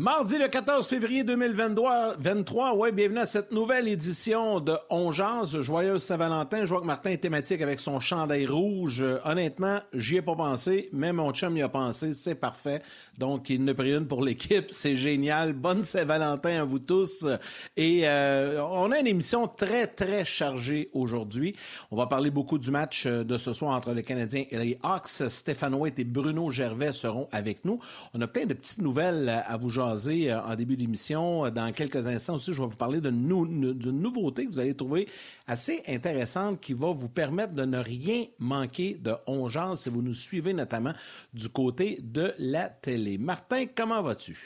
Mardi le 14 février 2023, ouais, bienvenue à cette nouvelle édition de On Joyeuse Saint-Valentin. Je vois que Martin est thématique avec son chandail rouge. Euh, honnêtement, j'y ai pas pensé, mais mon chum y a pensé, c'est parfait. Donc, il ne pris une pour l'équipe, c'est génial. Bonne Saint-Valentin à vous tous. Et euh, on a une émission très, très chargée aujourd'hui. On va parler beaucoup du match euh, de ce soir entre les Canadiens et les Hawks. Stéphane White et Bruno Gervais seront avec nous. On a plein de petites nouvelles à vous euh, en début d'émission. Euh, dans quelques instants aussi, je vais vous parler d'une nouveauté que vous allez trouver assez intéressante qui va vous permettre de ne rien manquer de Ongeance si vous nous suivez notamment du côté de la télé. Martin, comment vas-tu?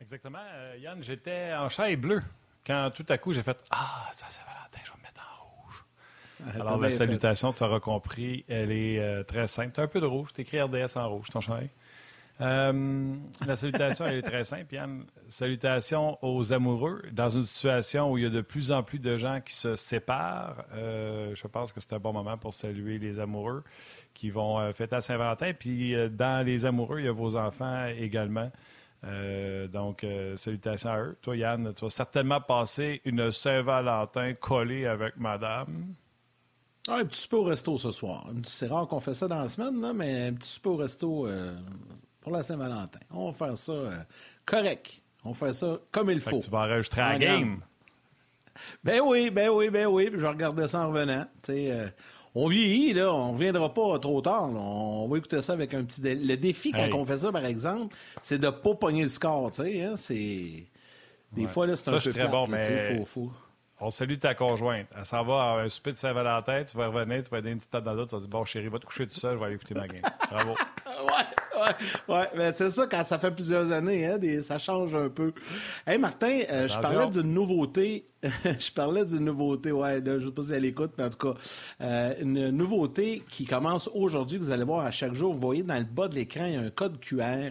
Exactement. Euh, Yann, j'étais en et bleu quand tout à coup j'ai fait Ah, ça c'est Valentin, je vais me mettre en rouge. Alors, la salutation, tu auras compris, elle est très simple. Tu as un peu de rouge, tu écrit RDS en rouge, ton chandail. Euh, la salutation, elle est très simple, Yann. Salutations aux amoureux. Dans une situation où il y a de plus en plus de gens qui se séparent, euh, je pense que c'est un bon moment pour saluer les amoureux qui vont euh, fêter à Saint-Valentin. Puis dans les amoureux, il y a vos enfants également. donc, salutations à eux. Toi, Yann, tu vas certainement passer une Saint-Valentin collée avec madame. Ah, un petit super au resto ce soir. C'est rare qu'on fait ça dans la semaine, mais un petit super au resto pour la Saint-Valentin. On va faire ça euh, correct. On va faire ça comme il faut. tu vas enregistrer la game. Ben oui, ben oui, ben oui. je vais regarder ça en revenant. Euh, on vieillit, là. On ne reviendra pas trop tard. On va écouter ça avec un petit... Le défi, quand on fait ça, par exemple, c'est de ne pas pogner le score, tu sais. Hein? C'est... Des fois, là, c'est un peu très bon, mais... On salue ta conjointe. Elle s'en va à un souper de Saint-Valentin. Tu vas revenir, tu vas donner une petite tape dans l'autre. Tu vas dire Bon, chérie, va te coucher tout seul, je vais aller écouter ma game. Bravo. ouais, ouais, ouais. Mais c'est ça, quand ça fait plusieurs années, hein, ça change un peu. Hey, Martin, euh, je parlais d'une nouveauté. je parlais d'une nouveauté, ouais, je ne sais pas si elle écoute, mais en tout cas, euh, une nouveauté qui commence aujourd'hui, que vous allez voir à chaque jour. Vous voyez dans le bas de l'écran, il y a un code QR.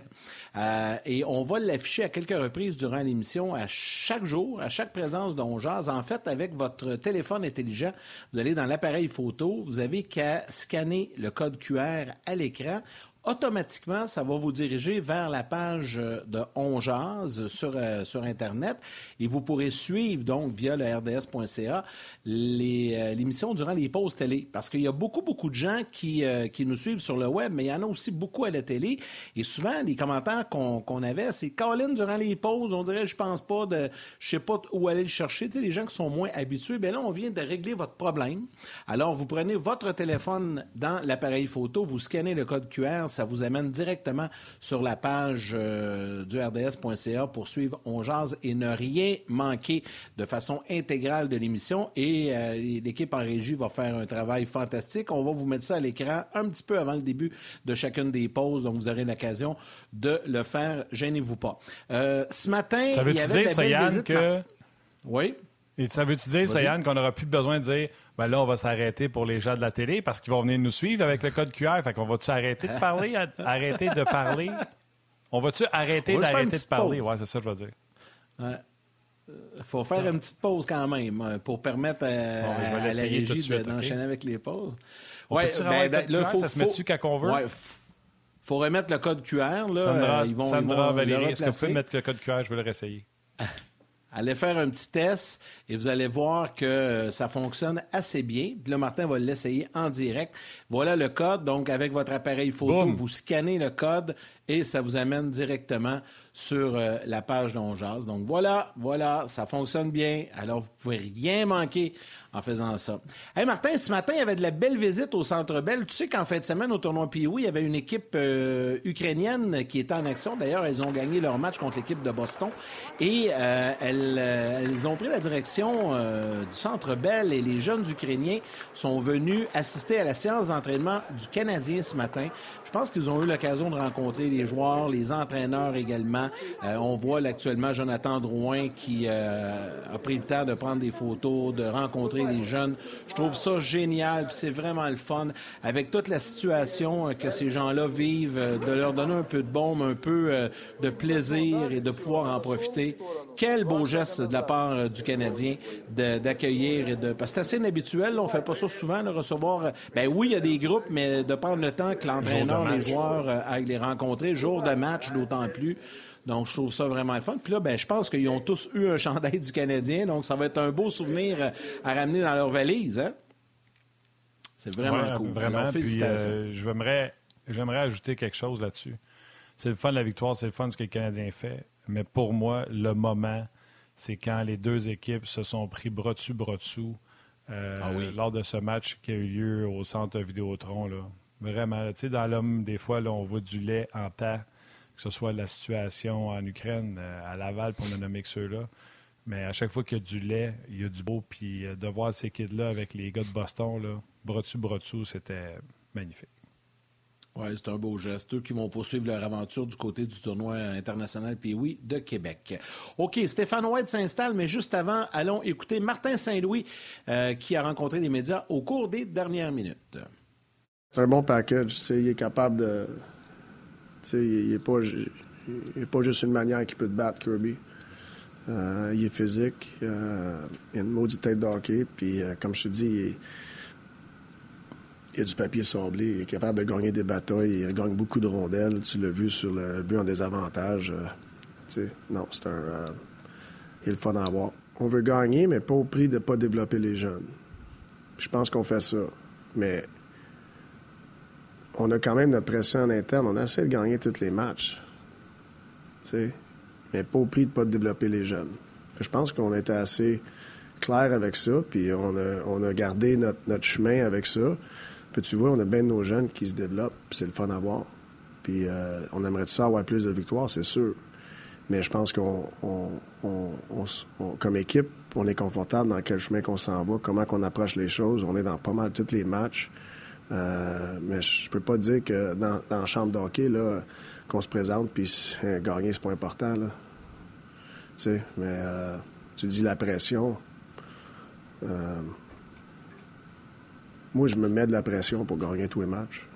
Euh, et on va l'afficher à quelques reprises durant l'émission, à chaque jour, à chaque présence d'Onjaz. En fait, avec votre téléphone intelligent, vous allez dans l'appareil photo, vous avez qu'à scanner le code QR à l'écran automatiquement, ça va vous diriger vers la page de On sur, euh, sur Internet et vous pourrez suivre donc via le rds.ca euh, l'émission durant les pauses télé. Parce qu'il y a beaucoup, beaucoup de gens qui, euh, qui nous suivent sur le web, mais il y en a aussi beaucoup à la télé. Et souvent, les commentaires qu'on avait, c'est Colin, durant les pauses, on dirait, je pense pas de, je sais pas où aller le chercher. Tu sais, les gens qui sont moins habitués, bien là, on vient de régler votre problème. Alors, vous prenez votre téléphone dans l'appareil photo, vous scannez le code QR, ça vous amène directement sur la page euh, du RDS.ca pour suivre On Jazz et ne rien manquer de façon intégrale de l'émission. Et euh, l'équipe en régie va faire un travail fantastique. On va vous mettre ça à l'écran un petit peu avant le début de chacune des pauses, donc vous aurez l'occasion de le faire. Gênez-vous pas. Euh, ce matin, il y avait dire, la que... Oui? Et ça veut-tu dire, Sayan, qu'on n'aura plus besoin de dire ben là, on va s'arrêter pour les gens de la télé parce qu'ils vont venir nous suivre avec le code QR. Fait qu'on va-tu arrêter de parler, arrêter de parler? On va-tu arrêter d'arrêter de parler? Oui, c'est ça que je veux dire. Il faut faire une petite pause quand même euh, pour permettre à, la régie d'enchaîner avec les pauses. Oui, ben, ben là, faut, ça se met dessus quand on veut? Ouais, faut remettre le code QR. Là, Sandra, euh, ils vont, Sandra Valérie, est-ce que vous pouvez mettre le code QR? Je vais le réessayer. Allez faire un petit test et vous allez voir que euh, ça fonctionne assez bien. Là, Martin va l'essayer en direct. Voilà le code. Donc, avec votre appareil photo, vous scannez le code et ça vous amène directement sur euh, la page d'Onjaz. Donc voilà, voilà, ça fonctionne bien. Alors, vous pouvez rien manquer en faisant ça. Hey Martin, ce matin, il y avait de la belle visite au Centre Bell. Tu sais qu'en fin de semaine, au tournoi Pioui, il y avait une équipe euh, ukrainienne qui était en action. D'ailleurs, elles ont gagné leur match contre l'équipe de Boston. Et euh, elles, elles, ont pris la direction du Centre Bell et les jeunes Ukrainiens sont venus assister à la séance d'entraînement du Canadien ce matin. Je pense qu'ils ont eu l'occasion de rencontrer les joueurs, les entraîneurs également. Euh, on voit actuellement Jonathan Drouin qui euh, a pris le temps de prendre des photos, de rencontrer les jeunes. Je trouve ça génial, c'est vraiment le fun. Avec toute la situation euh, que ces gens-là vivent, de leur donner un peu de baume, un peu de plaisir et de pouvoir en profiter. Quel beau geste de la part du Canadien d'accueillir et de. Parce que c'est assez inhabituel, on fait pas ça souvent, de recevoir. Ben oui, il y a des groupes, mais de prendre le temps que l'entraîneur, les joueurs aillent les rencontrer, jour de match d'autant plus. Donc, je trouve ça vraiment fun. Puis là, ben, je pense qu'ils ont tous eu un chandail du Canadien, donc ça va être un beau souvenir à ramener dans leur valise. Hein? C'est vraiment cool. Vraiment. Puis, euh, j'aimerais ajouter quelque chose là-dessus. C'est le fun de la victoire, c'est le fun de ce que le Canadien fait. Mais pour moi, le moment, c'est quand les deux équipes se sont pris bras dessus, bras dessous euh, ah lors de ce match qui a eu lieu au centre Vidéotron. Là. Vraiment, tu sais, dans l'homme, des fois, là, on voit du lait en tas que ce soit la situation en Ukraine, euh, à Laval, pour ne nommer que ceux-là. Mais à chaque fois qu'il y a du lait, il y a du beau. Puis euh, de voir ces kids-là avec les gars de Boston, là, bras dessus, bras dessous, c'était magnifique. Oui, c'est un beau geste. Eux qui vont poursuivre leur aventure du côté du tournoi international puis oui, de Québec. OK, Stéphane White s'installe, mais juste avant, allons écouter Martin Saint-Louis euh, qui a rencontré les médias au cours des dernières minutes. C'est un bon package. Il est capable de, il n'est pas, pas juste une manière qui peut te battre, Kirby. Euh, il est physique, euh, il a une maudite tête d'hockey, puis euh, comme je te dis, il, a du papier sablé, il est capable de gagner des batailles, il gagne beaucoup de rondelles, tu l'as vu sur le but en désavantage. non, c'est un... il est le fun à avoir. On veut gagner, mais pas au prix de ne pas développer les jeunes. Je pense qu'on fait ça, mais on a quand même notre pression en interne. On essaie de gagner tous les matchs. sais, Mais pas au prix de ne pas développer les jeunes. Je pense qu'on était assez clair avec ça, puis on a, on a gardé notre, chemin avec ça. Puis tu vois, on a bien nos jeunes qui se développent, c'est le fun à voir. Puis euh, on aimerait ça avoir plus de victoires, c'est sûr. Mais je pense qu'on, comme équipe, on est confortable dans quel chemin qu'on s'en va, comment qu'on approche les choses. On est dans pas mal tous les matchs. Euh, mais je peux pas dire que dans, la chambre d'hockey, là, qu'on se présente puis euh, gagner, c'est pas important. Là. Tu sais, mais euh, tu dis la pression. Moi, je me mets de la pression pour gagner tous les matchs.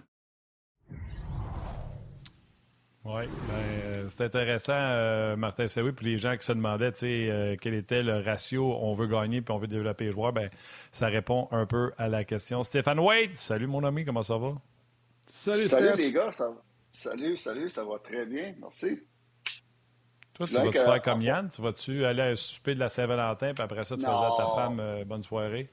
Oui, ben, euh, c'est intéressant, euh, Martin Saoui, puis les gens qui se demandaient euh, quel était le ratio on veut gagner puis on veut développer les joueurs, ben, ça répond un peu à la question. Stéphane Wade, salut mon ami, comment ça va? Salut, salut les gars, ça... salut, salut, ça va très bien, merci. Toi, tu vas-tu faire comme Yann? Tu vas-tu aller à un souper de la Saint-Valentin, puis après ça, tu vas dire à ta femme bonne soirée?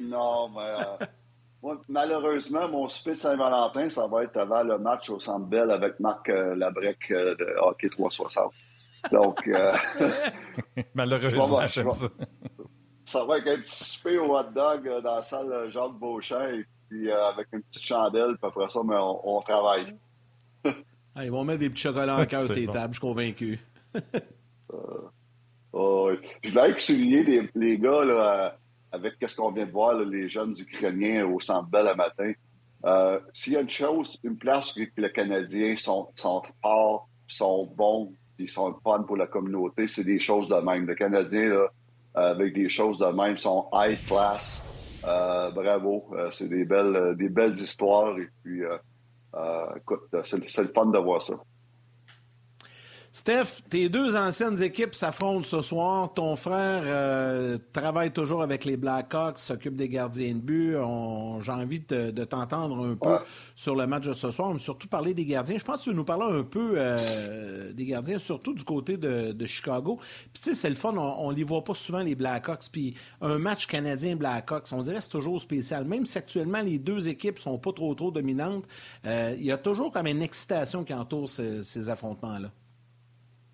Non, mais malheureusement, mon souper de Saint-Valentin, ça va être avant le match au Centre Bell avec Marc euh, Labrec euh, de Hockey 360. Donc, euh, malheureusement, j'aime ça. Ça va être un petit souper au hot dog dans la salle Jacques Beauchamp et puis avec une petite chandelle, puis après ça, mais on, travaille. Ah, ils vont mettre des petits chocolats en cœur sur les tables, je suis convaincu. oh, je voulais souligner les, les gars là, avec ce qu'on vient de voir, les jeunes Ukrainiens au Centre le matin. Euh, s'il y a une chose, une place où les Canadiens sont, sont forts, sont bons, ils sont fun pour la communauté, c'est des choses de même. Les Canadiens, là, avec des choses de même, sont high class. Euh, bravo, euh, c'est des belles, des belles histoires. Et puis, écoute, c'est le fun de voir ça. Steph, tes deux anciennes équipes s'affrontent ce soir. Ton frère euh, travaille toujours avec les Blackhawks, s'occupe des gardiens de but. J'ai envie de, t'entendre un peu sur le match de ce soir, mais surtout parler des gardiens. Je pense que tu nous parler un peu euh, des gardiens, surtout du côté de, Chicago. Puis tu sais, c'est le fun, on, ne les voit pas souvent, les Blackhawks. Puis un match canadien-Blackhawks, on dirait que c'est toujours spécial. Même si actuellement les deux équipes sont pas trop trop dominantes, euh, il y a toujours comme une excitation qui entoure ces affrontements-là.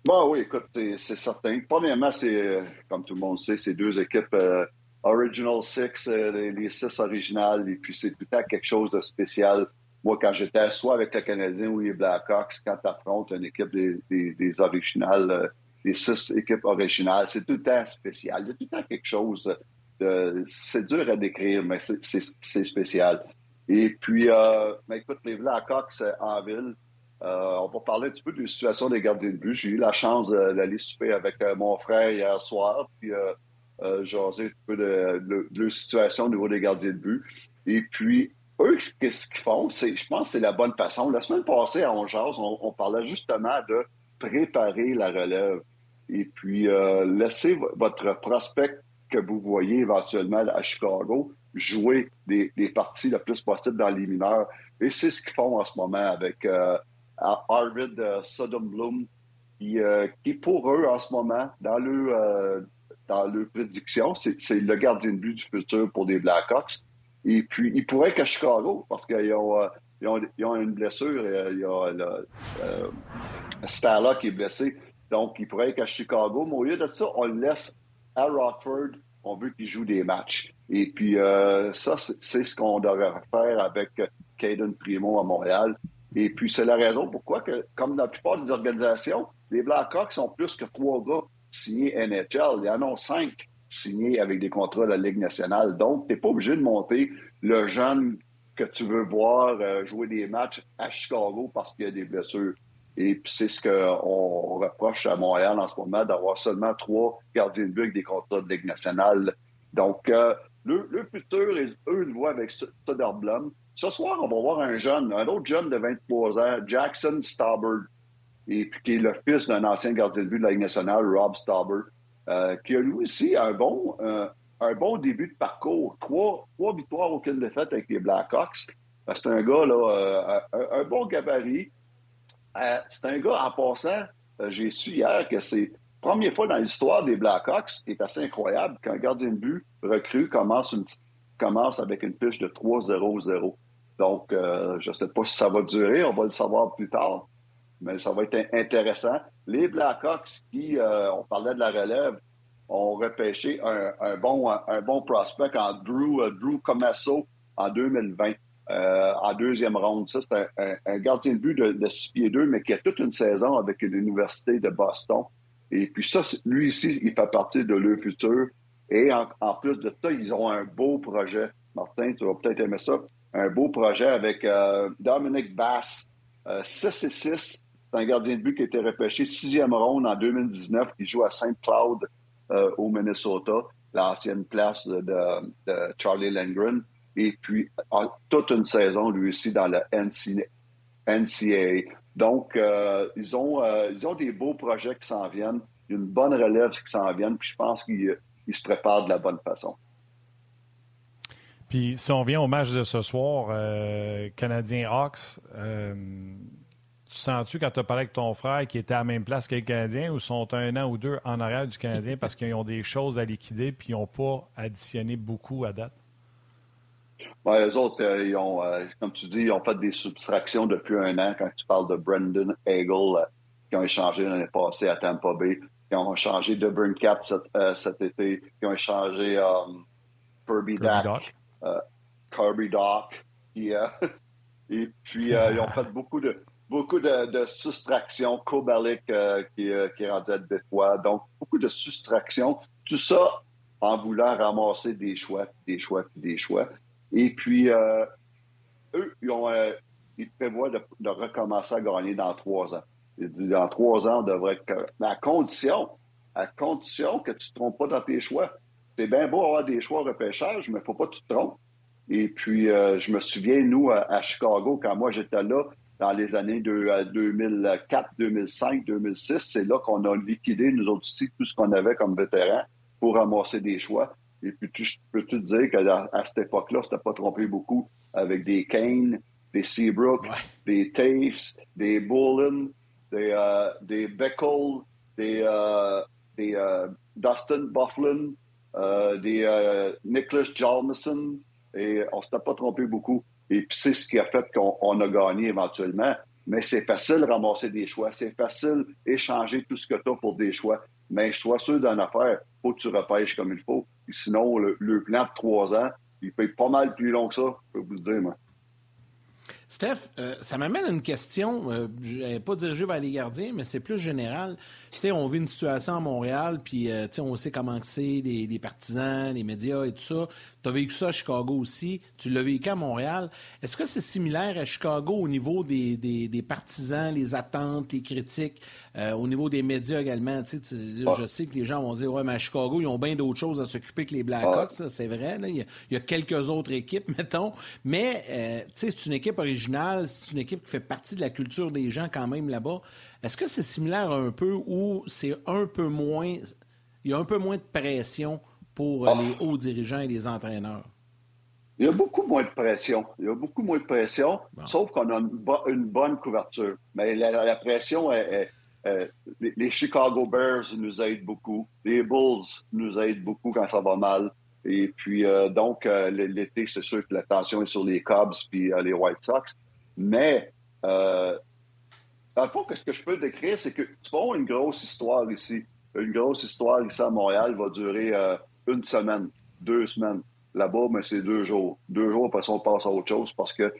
Bon, oui, écoute, c'est certain. Premièrement, c'est, euh, comme tout le monde sait, c'est deux équipes euh, Original Six, euh, les, six originales, et puis c'est tout le temps quelque chose de spécial. Moi, quand j'étais soit avec le Canadien ou les Blackhawks, quand tu affrontes une équipe des, des, originales, des six équipes originales, c'est tout le temps spécial. Il y a tout le temps quelque chose de... C'est dur à décrire, mais c'est spécial. Et puis, mais écoute, les Blackhawks en ville, euh, on va parler un petit peu de la situation des gardiens de but. J'ai eu la chance d'aller souper avec euh, mon frère hier soir, puis euh, euh jaser un peu de, la situation au niveau des gardiens de but. Et puis, eux, qu'est-ce qu'ils font? Je pense que c'est la bonne façon. La semaine passée, à On on, parlait justement de préparer la relève. et puis laissez votre prospect que vous voyez éventuellement à Chicago jouer des, parties le plus possible dans les mineurs. Et c'est ce qu'ils font en ce moment avec Arvid Sodom qui, qui pour eux en ce moment, dans le dans leur prédiction, c'est le gardien de but du futur pour des Blackhawks. Et puis, il pourrait qu'à Chicago, parce qu'ils ont, euh, ils ont, ils ont, une blessure. Il y a le, euh, qui est blessé. Donc, il pourrait qu'à Chicago. Mais au lieu de ça, on le laisse à Rockford. On veut qu'il joue des matchs. Et puis, euh, ça, c'est ce qu'on devrait faire avec Caden Primo à Montréal. Et puis, c'est la raison pourquoi, que, comme dans la plupart des organisations, les Blackhawks sont plus que trois gars signés NHL. Il y en a cinq signés avec des contrats de la Ligue nationale. Donc, tu n'es pas obligé de monter le jeune que tu veux voir euh, jouer des matchs à Chicago parce qu'il y a des blessures. Et puis c'est ce qu'on reproche à Montréal en ce moment, d'avoir seulement trois gardiens de but avec des contrats de Ligue nationale. Donc, euh, le, futur, eux, le voient avec Soderblom. Ce soir, on va voir un jeune, un autre jeune de 23 ans, Jackson Staubert et qui est le fils d'un ancien gardien de but de la Ligue nationale, Rob Stauber, euh, qui a lui aussi un bon, euh, un bon début de parcours. Trois, trois victoires, aucune défaite avec les Blackhawks. Euh, c'est un gars, là, un, bon gabarit. c'est un gars, en passant, j'ai su hier que c'est première fois dans l'histoire des Blackhawks, qui est assez incroyable, qu'un gardien de but recru commence, une, commence avec une fiche de 3-0-0. Donc, je ne sais pas si ça va durer, on va le savoir plus tard mais ça va être intéressant. Les Blackhawks, qui, euh, on parlait de la relève, ont repêché un, bon, un bon prospect en Drew, euh, Drew Comasso en 2020, euh, en deuxième ronde. Ça, c'est un, gardien de but de, de 6 pieds 2, mais qui a toute une saison avec l'Université de Boston. Et puis ça, lui ici, il fait partie de leur futur. Et en, plus de ça, ils ont un beau projet. Martin, tu vas peut-être aimer ça. Un beau projet avec Dominic Bass, 6 et 6, c'est un gardien de but qui a été repêché sixième ronde en 2019, qui joue à St. Cloud euh, au Minnesota, l'ancienne place de, Charlie Lindgren. Et puis, toute une saison, lui aussi, dans le NCAA. Donc, euh, ils, ont, euh, ils ont des beaux projets qui s'en viennent, une bonne relève qui s'en viennent, puis je pense qu'ils se préparent de la bonne façon. Puis, si on vient au match de ce soir, Canadien Hawks, tu sens-tu quand tu as parlé avec ton frère qui était à la même place que le Canadien ou sont un an ou deux en arrière du Canadien parce qu'ils ont des choses à liquider puis ils n'ont pas additionné beaucoup à date? Ben, eux autres, euh, ils ont, euh, comme tu dis, ils ont fait des subtractions depuis un an quand tu parles de Brendan Hagel, euh, qui ont échangé l'année passée à Tampa Bay, qui ont échangé de Cat cet, cet, été, qui ont échangé um, Kirby, Doc, Kirby Doc, et puis ils ont fait beaucoup de beaucoup de, soustraction. Kobalik euh, qui, euh, qui, est rendu à Détroit. Donc, beaucoup de soustraction. Tout ça en voulant ramasser des choix, des choix, des choix. Et puis, euh, eux, ils, ont, ils prévoient de, recommencer à gagner dans trois ans. Dans trois ans, on devrait Mais à condition, à condition que tu ne te trompes pas dans tes choix. C'est bien beau avoir des choix au repêchage, mais il ne faut pas que tu te trompes. Et puis, je me souviens, nous, à Chicago, quand moi j'étais là, dans les années de, 2004, 2005, 2006. C'est là qu'on a liquidé, nous autres aussi, tout ce qu'on avait comme vétérans pour ramasser des choix. Et puis, tu, peux te dire qu'à à cette époque-là, c'était pas trompé beaucoup avec des Kane, des Seabrook, des Taves, des Bullen, des, euh, des des, des Dustin Bufflin, des Nicholas Jalmison. Et on s'était pas trompé beaucoup. Et puis c'est ce qui a fait qu'on a gagné éventuellement. Mais c'est facile ramasser des choix. C'est facile d'échanger tout ce que tu as pour des choix. Mais sois sûr d'une affaire, faut que tu repêches comme il faut. sinon, le, plan de trois ans, il peut être pas mal plus long que ça, je peux vous le dire, moi. Steph, euh, ça m'amène à une question, euh, pas dirigée vers les gardiens, mais c'est plus général. Tu sais, on vit une situation à Montréal, puis euh, tu sais, on sait comment c'est, les, partisans, les médias et tout ça. Tu as vécu ça à Chicago aussi. Tu l'as vécu à Montréal. Est-ce que c'est similaire à Chicago au niveau des, des, partisans, les attentes, les critiques, euh, au niveau des médias également? Tu sais, Je sais que les gens vont dire Ouais, mais à Chicago, ils ont bien d'autres choses à s'occuper que les Blackhawks. C'est vrai. Là. Il, y a, quelques autres équipes, mettons. Mais euh, sais, c'est une équipe originale. C'est une équipe qui fait partie de la culture des gens quand même là-bas. Est-ce que c'est similaire un peu ou c'est un peu moins. Il y a un peu moins de pression pour euh, ah. les hauts dirigeants et les entraîneurs? Il y a beaucoup moins de pression. Il y a beaucoup moins de pression, sauf qu'on a une, bonne couverture. Mais la, pression est, les Chicago Bears nous aident beaucoup. Les Bulls nous aident beaucoup quand ça va mal. Et puis, euh, donc, euh, l'été, c'est sûr que la tension est sur les Cubs puis les White Sox. Mais, dans le fond, ce que je peux décrire, c'est que tu vois une grosse histoire ici. Une grosse histoire ici à Montréal va durer une semaine, deux semaines. Là-bas, mais c'est deux jours. Deux jours, après ça, on passe à autre chose parce que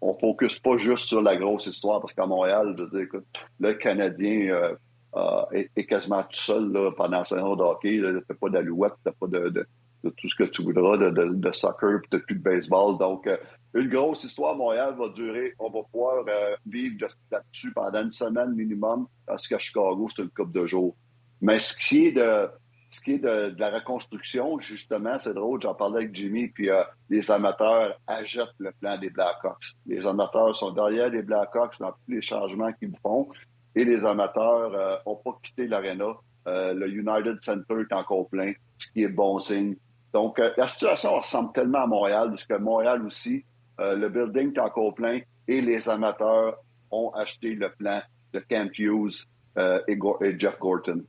on focus pas juste sur la grosse histoire parce qu'à Montréal, le Canadien euh, euh, est, quasiment tout seul là, pendant la saison de hockey. T'as pas d'alouette, t'as pas de, tout ce que tu voudras, de, de, soccer, puis t'as plus de baseball. Donc, euh, une grosse histoire à Montréal va durer, on va pouvoir vivre là-dessus pendant une semaine minimum, parce qu'à Chicago, c'est une coupe de jours. Mais ce qui est de ce qui est de, la reconstruction, justement, c'est drôle, j'en parlais avec Jimmy, puis euh, les amateurs achètent le plan des Blackhawks. Les amateurs sont derrière les Blackhawks dans tous les changements qu'ils font, et les amateurs n'ont euh, pas quitté l'aréna. Euh, le United Center est encore plein, ce qui est bon signe. Donc, la situation ressemble tellement à Montréal, parce que Montréal aussi, le building est encore plein, et les amateurs ont acheté le plan de Camp Hughes et Jeff Gorton.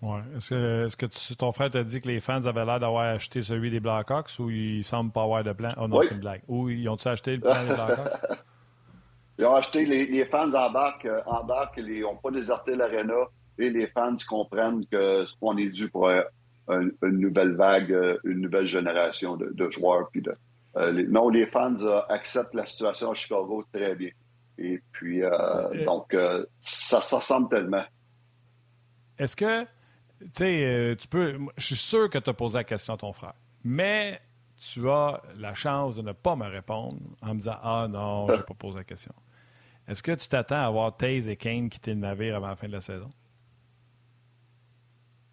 Ouais. Est-ce que, est-ce que ton frère t'a dit que les fans avaient l'air d'avoir acheté celui des Blackhawks ou ils semblent pas avoir de plan? Oh non, c'est une blague. Ou ils ont-ils acheté le plan des Blackhawks? ils ont acheté, les, les fans embarquent, euh, embarquent ils n'ont pas déserté l'aréna et les fans comprennent qu'on est dû pour une, nouvelle vague, euh, une nouvelle génération de, de joueurs. Puis de, euh, les, non, les fans acceptent la situation à Chicago très bien. Et puis, donc, ça, ça ressemble tellement. Est-ce que tu sais, euh, tu peux. Je suis sûr que tu as posé la question à ton frère. Mais tu as la chance de ne pas me répondre en me disant Ah non, je n'ai pas posé la question. Est-ce que tu t'attends à avoir Taze et Kane quitter le navire avant la fin de la saison?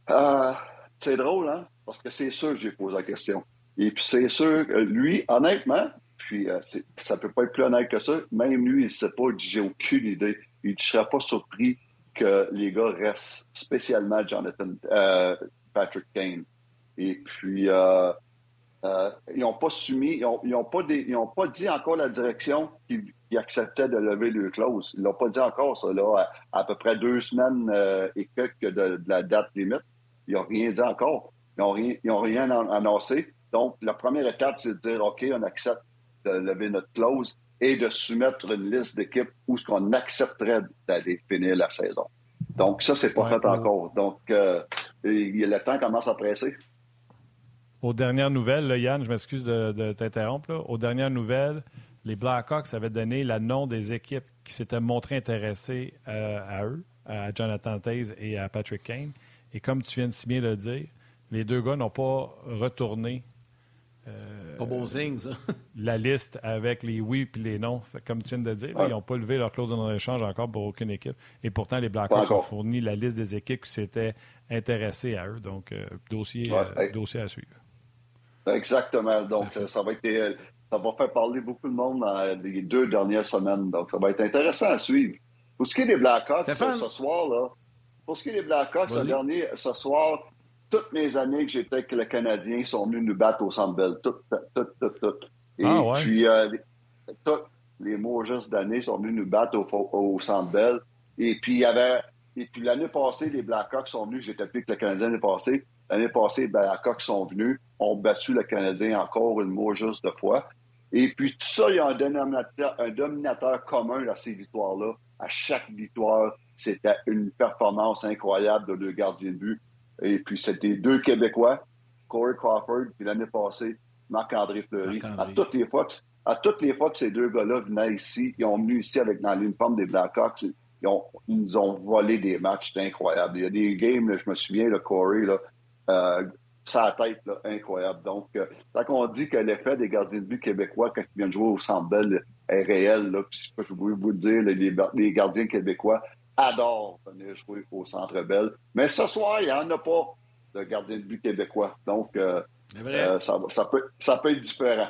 Euh, c'est drôle, hein? Parce que c'est sûr que j'ai posé la question. Et puis c'est sûr que lui, honnêtement, puis euh, ça peut pas être plus honnête que ça, même lui, il ne sait pas, j'ai aucune idée. Il ne serait pas surpris que les gars restent, spécialement Jonathan, euh, Patrick Kane. Et puis, euh, euh, ils n'ont pas soumis, ils n'ont pas, pas, dit encore la direction qui, acceptait de lever le clause. Ils l'ont pas dit encore, ça, là, à, peu près deux semaines et quelques de, la date limite. Ils n'ont rien dit encore. Ils n'ont rien, rien annoncé. Donc, la première étape, c'est de dire, OK, on accepte de lever notre clause et de soumettre une liste d'équipes où ce qu'on accepterait d'aller finir la saison. Donc, ça, c'est pas fait encore. Donc, euh, le temps commence à presser. Aux dernières nouvelles, Yann, je m'excuse de, t'interrompre. Aux dernières nouvelles, les Blackhawks avaient donné le nom des équipes qui s'étaient montrées intéressées euh, à eux, à Jonathan Taze et à Patrick Kane. Et comme tu viens de si bien le dire, les deux gars n'ont pas retourné euh, pas bon signe, ça. la liste avec les oui et les non. comme tu viens de dire, ils n'ont pas levé leur clause de non-échange encore pour aucune équipe. Et pourtant, les Blackhawks ont fourni la liste des équipes qui s'étaient intéressées à eux. Donc, euh, dossier, euh, dossier à suivre. Exactement. Donc, ça va être ça va faire parler beaucoup de monde dans les deux dernières semaines. Donc, ça va être intéressant à suivre. Pour ce qui est des Blackhawks, ce soir, là, pour ce qui est des Blackhawks, ce, dernier, ce soir, toutes mes années que j'étais avec le Canadien sont venus nous battre au Centre Bell. Toutes, toutes, toutes, toutes. Et ah, puis, euh, tous les juste d'année sont venus nous battre au, au Centre Bell. Et puis, il y avait... Et puis, l'année passée, les Blackhawks sont venus. J'étais plus avec le Canadien l'année passée. L'année passée, les Blackhawks sont venus, ont battu le Canadien encore une juste de fois. Et puis, tout ça, il y a un dominateur, un dominateur commun à ces victoires-là. À chaque victoire, c'était une performance incroyable de deux gardiens de but. Et puis, c'était deux Québécois, Corey Crawford, puis l'année passée, Marc-André Fleury. à, toutes les fois que, à toutes les fois que ces deux gars-là venaient ici, ils ont venu ici avec dans l'uniforme des Blackhawks, ils, ont, ils nous ont volé des matchs, c'était incroyable. Il y a des games, je me souviens, le Corey, là, euh, sa tête, là, incroyable. Donc, euh, quand on dit que l'effet des gardiens de but québécois quand ils viennent jouer au Centre Bell est réel, là, puis je peux vous le dire, les, les, gardiens québécois adorent venir jouer au Centre Bell. Mais ce soir, il n'y en a pas de gardiens de but québécois. Donc, euh, euh, ça, ça, peut, ça peut être différent.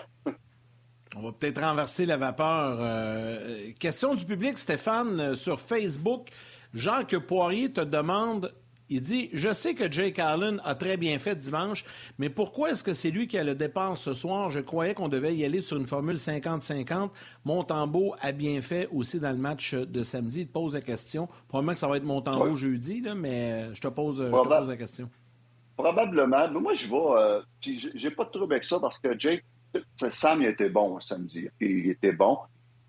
On va peut-être renverser la vapeur. question du public, Stéphane, sur Facebook. Jean que Poirier te demande il dit Je sais que Jake Allen a très bien fait dimanche, mais pourquoi est-ce que c'est lui qui a le départ ce soir? Je croyais qu'on devait y aller sur une formule 50-50. Montembeau a bien fait aussi dans le match de samedi. Il te pose la question. Probablement que ça va être Montembeau jeudi, là, mais je te, pose, la question. Probablement. Mais moi, je vais. Euh, j'ai pas de trouble avec ça parce que Jake, Sam, il était bon samedi. Il était bon,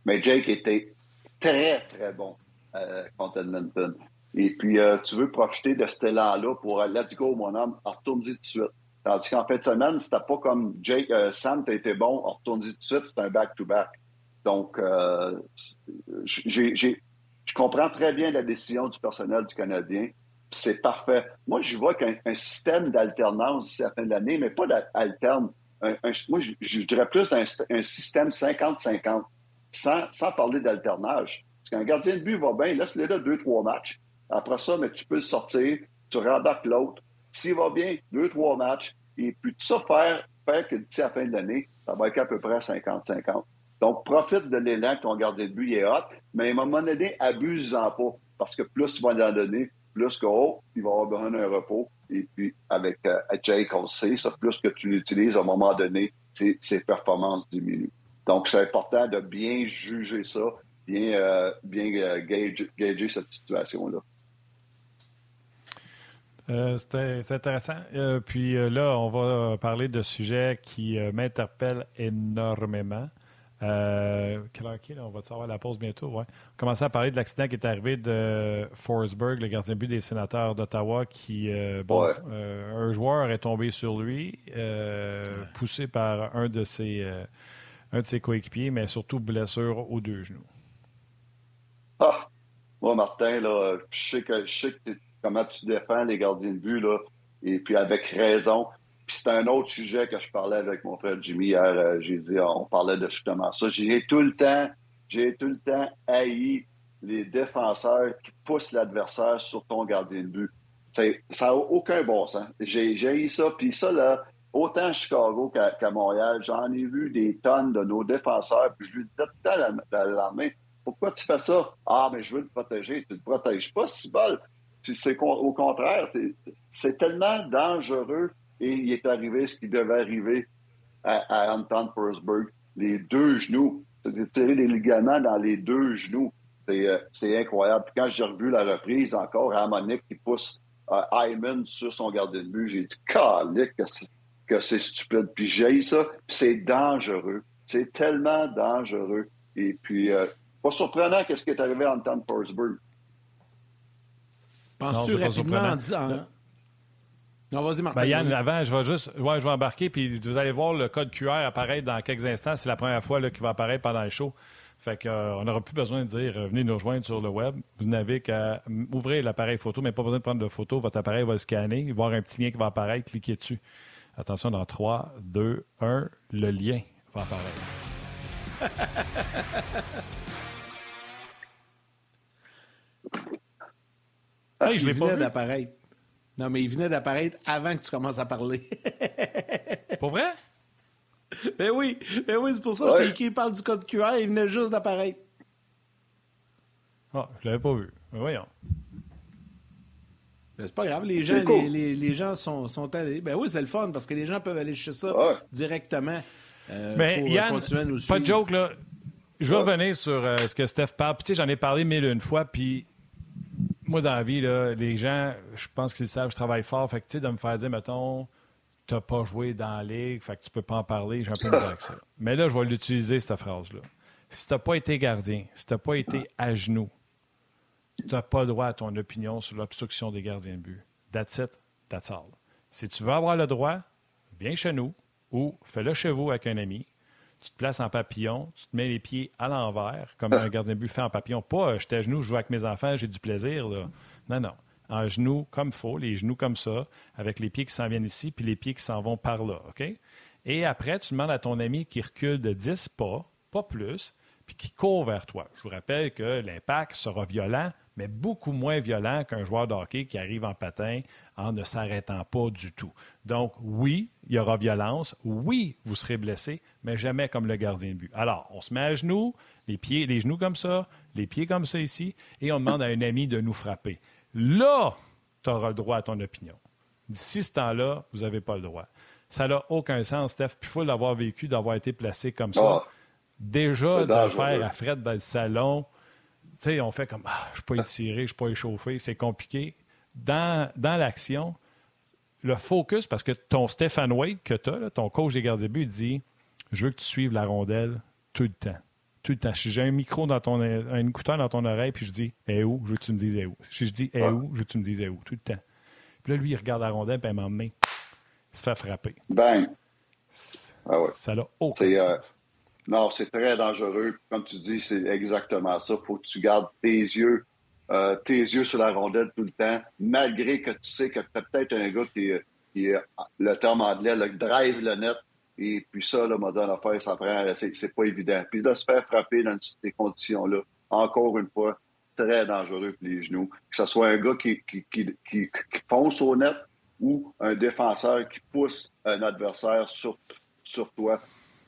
mais Jake était très, très bon euh, contre Edmonton. Et puis, euh, tu veux profiter de cet élan-là pour euh, let's go, mon homme, retourne-y tout de suite. Tandis qu'en fin de semaine, c'était pas comme Jake, euh, Sam, t'as été bon, retourne-y tout de suite, c'est un back-to-back. Donc, je comprends très bien la décision du personnel du Canadien. C'est parfait. Moi, je vois qu'un système d'alternance d'ici la fin de l'année, mais pas d'alterne. moi, je, dirais plus d'un un système 50-50, sans, sans parler d'alternage. Parce qu'un gardien de but va bien, laisse-le là deux, trois matchs. Après ça, mais tu peux le sortir, tu rembarques l'autre. S'il va bien, deux, trois matchs, et puis tout ça faire, faire que d'ici la fin de l'année, ça va être à peu près 50-50. Donc, profite de l'élan que ton gardien de but est hot, mais à un moment donné, abuse-en pas. Parce que plus tu vas en donner, plus que, oh, il va avoir besoin d'un repos. Et puis, avec euh, Jake, on ça, plus que tu l'utilises, à un moment donné, ses, performances diminuent. Donc, c'est important de bien juger ça, bien, euh, bien euh, gager cette situation-là. Euh, c'est intéressant. Euh, puis euh, là, on va parler de sujets qui m'interpellent énormément. quelle heure est On va savoir la pause bientôt. Ouais. On va commencer à parler de l'accident qui est arrivé de Forsberg, le gardien but des sénateurs d'Ottawa, qui, bon, un joueur est tombé sur lui, poussé par un de ses, un de ses coéquipiers, mais surtout blessure aux deux genoux. Ah, moi, Martin, là, je sais que, je sais que comment tu défends les gardiens de but, là, et puis avec raison. Puis c'est un autre sujet que je parlais avec mon frère Jimmy hier. Euh, j'ai dit, on parlait de justement ça. J'ai tout le temps, j'ai tout le temps haï les défenseurs qui poussent l'adversaire sur ton gardien de but. ça n'a aucun bon sens. J'ai haï ça. Puis ça, là, autant à Chicago qu'à Montréal, j'en ai vu des tonnes de nos défenseurs. Puis je lui disais tout le la, main, pourquoi tu fais ça? Ah, mais je veux te protéger. Tu ne te protèges pas, si bol c'est au contraire, c'est tellement dangereux et il est arrivé ce qui devait arriver à, Anton Forsberg. Les deux genoux, tirer des ligaments dans les deux genoux, c'est euh, incroyable. Puis quand j'ai revu la reprise encore à Monique qui pousse euh, Hyman sur son gardien de but, j'ai dit, calique, que c'est stupide. Puis j'ai ça, puis c'est dangereux. C'est tellement dangereux. Et puis, euh, pas surprenant qu'est-ce qui est arrivé à Anton Forsberg. Penses-tu rapidement en disant. Non, vas-y, Martin. Ben, Yann, avant, je vais juste ouais, je vais embarquer, puis vous allez voir le code QR apparaître dans quelques instants. C'est la première fois qu'il va apparaître pendant le show. Fait qu'on euh, n'aura plus besoin de dire euh, venez nous rejoindre sur le web. Vous n'avez qu'à ouvrir l'appareil photo, mais pas besoin de prendre de photo. Votre appareil va le scanner, avoir un petit lien qui va apparaître, cliquez dessus. Attention, dans 3, 2, 1, le lien va apparaître. Ah, il venait d'apparaître. Non, mais il venait d'apparaître avant que tu commences à parler. Pour vrai? Ben oui, ben oui, c'est pour ça que je t'ai écrit, il parle du code QR, il venait juste d'apparaître. Ah, je l'avais pas vu. Mais voyons. Ben, c'est pas grave, les gens, les, les, gens sont, sont allés. Ben oui, c'est le fun parce que les gens peuvent aller chercher ça directement. Euh, Mais pour Yann, pas de joke, là. Je vais revenir sur euh, ce que Steph parle. Puis, tu sais, j'en ai parlé mille une fois, puis moi, dans la vie, là, les gens, je pense qu'ils savent, je travaille fort. Fait que, tu sais, de me faire dire, mettons, tu n'as pas joué dans la ligue, fait que tu peux pas en parler, j'ai un peu de avec ça. Mais là, je vais l'utiliser, cette phrase-là. Si tu n'as pas été gardien, si tu n'as pas été à genoux, tu n'as pas droit à ton opinion sur l'obstruction des gardiens de but. That's it, that's all. Si tu veux avoir le droit, viens chez nous ou fais-le chez vous avec un ami tu te places en papillon, tu te mets les pieds à l'envers, comme un gardien de but fait en papillon. Pas, euh, je suis à genoux, je joue avec mes enfants, j'ai du plaisir. Non, non. en genoux comme il faut, les genoux comme ça, avec les pieds qui s'en viennent ici, puis les pieds qui s'en vont par là, OK? Et après, tu demandes à ton ami qui recule de 10 pas, pas plus, puis qui court vers toi. Je vous rappelle que l'impact sera violent, mais beaucoup moins violent qu'un joueur de hockey qui arrive en patin en ne s'arrêtant pas du tout. Donc, oui, il y aura violence. Oui, vous serez blessé, mais jamais comme le gardien de but. Alors, on se met à genoux, les pieds, les genoux comme ça, les pieds comme ça ici, et on demande à un ami de nous frapper. Là, tu auras le droit à ton opinion. D'ici ce temps-là, vous n'avez pas le droit. Ça n'a aucun sens, Steph. Puis il faut l'avoir vécu, d'avoir été placé comme ça. Ah. Déjà, de le faire à Fred dans le salon, sais, on fait comme ah, je ne suis pas étiré, je ne suis pas échauffé, c'est compliqué. Dans, dans l'action, le focus, parce que ton Stephen Wade que tu as, ton coach des gardiens but, dit Je veux que tu suives la rondelle tout le temps. Tout le temps. Si j'ai un micro dans ton un écouteur dans ton oreille, puis je dis Eh où, je veux que tu me dises eh où. Si je dis Eh où, je veux que tu me dises eh où, tout le temps. Puis là, lui, il regarde la rondelle, puis il m'emmène. Il se fait frapper. Bang! Ah ouais. Ça n'a aucun euh, sens. Non, c'est très dangereux. Comme tu dis, c'est exactement ça. Faut que tu gardes tes yeux, euh, tes yeux sur la rondelle tout le temps, malgré que tu sais que tu as peut-être un gars qui, qui le terme anglais, le drive le net. Et puis ça, le modèle affaire, ça prend, c'est pas évident. Puis là, se faire frapper dans ces conditions-là, encore une fois, très dangereux pour les genoux. Que ce soit un gars qui, qui, qui, qui, fonce au net ou un défenseur qui pousse un adversaire sur, sur toi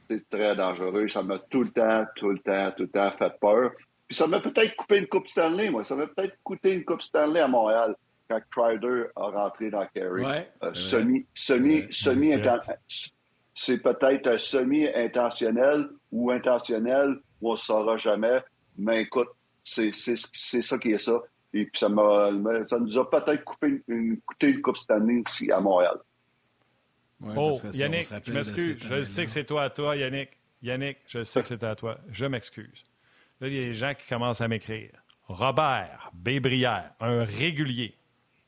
c'est très dangereux. Ça m'a tout le temps, tout le temps, tout le temps fait peur. Puis ça m'a peut-être coupé une Coupe Stanley, moi. Ça m'a peut-être coûté une Coupe Stanley à Montréal quand Crider a rentré dans Kerry. Euh, semi, semi, semi, c'est peut-être semi-intentionnel ou intentionnel, on ne saura jamais. Mais écoute, c'est ça qui est ça. Et puis ça, ça nous a peut-être coupé une, coûté une Coupe Stanley ici à Montréal oh, Yannick, je m'excuse. Je sais que c'est toi à toi, Yannick. Yannick, je sais que c'est à toi. Je m'excuse. Là, il y a des gens qui commencent à m'écrire. Robert Bébrière, un régulier.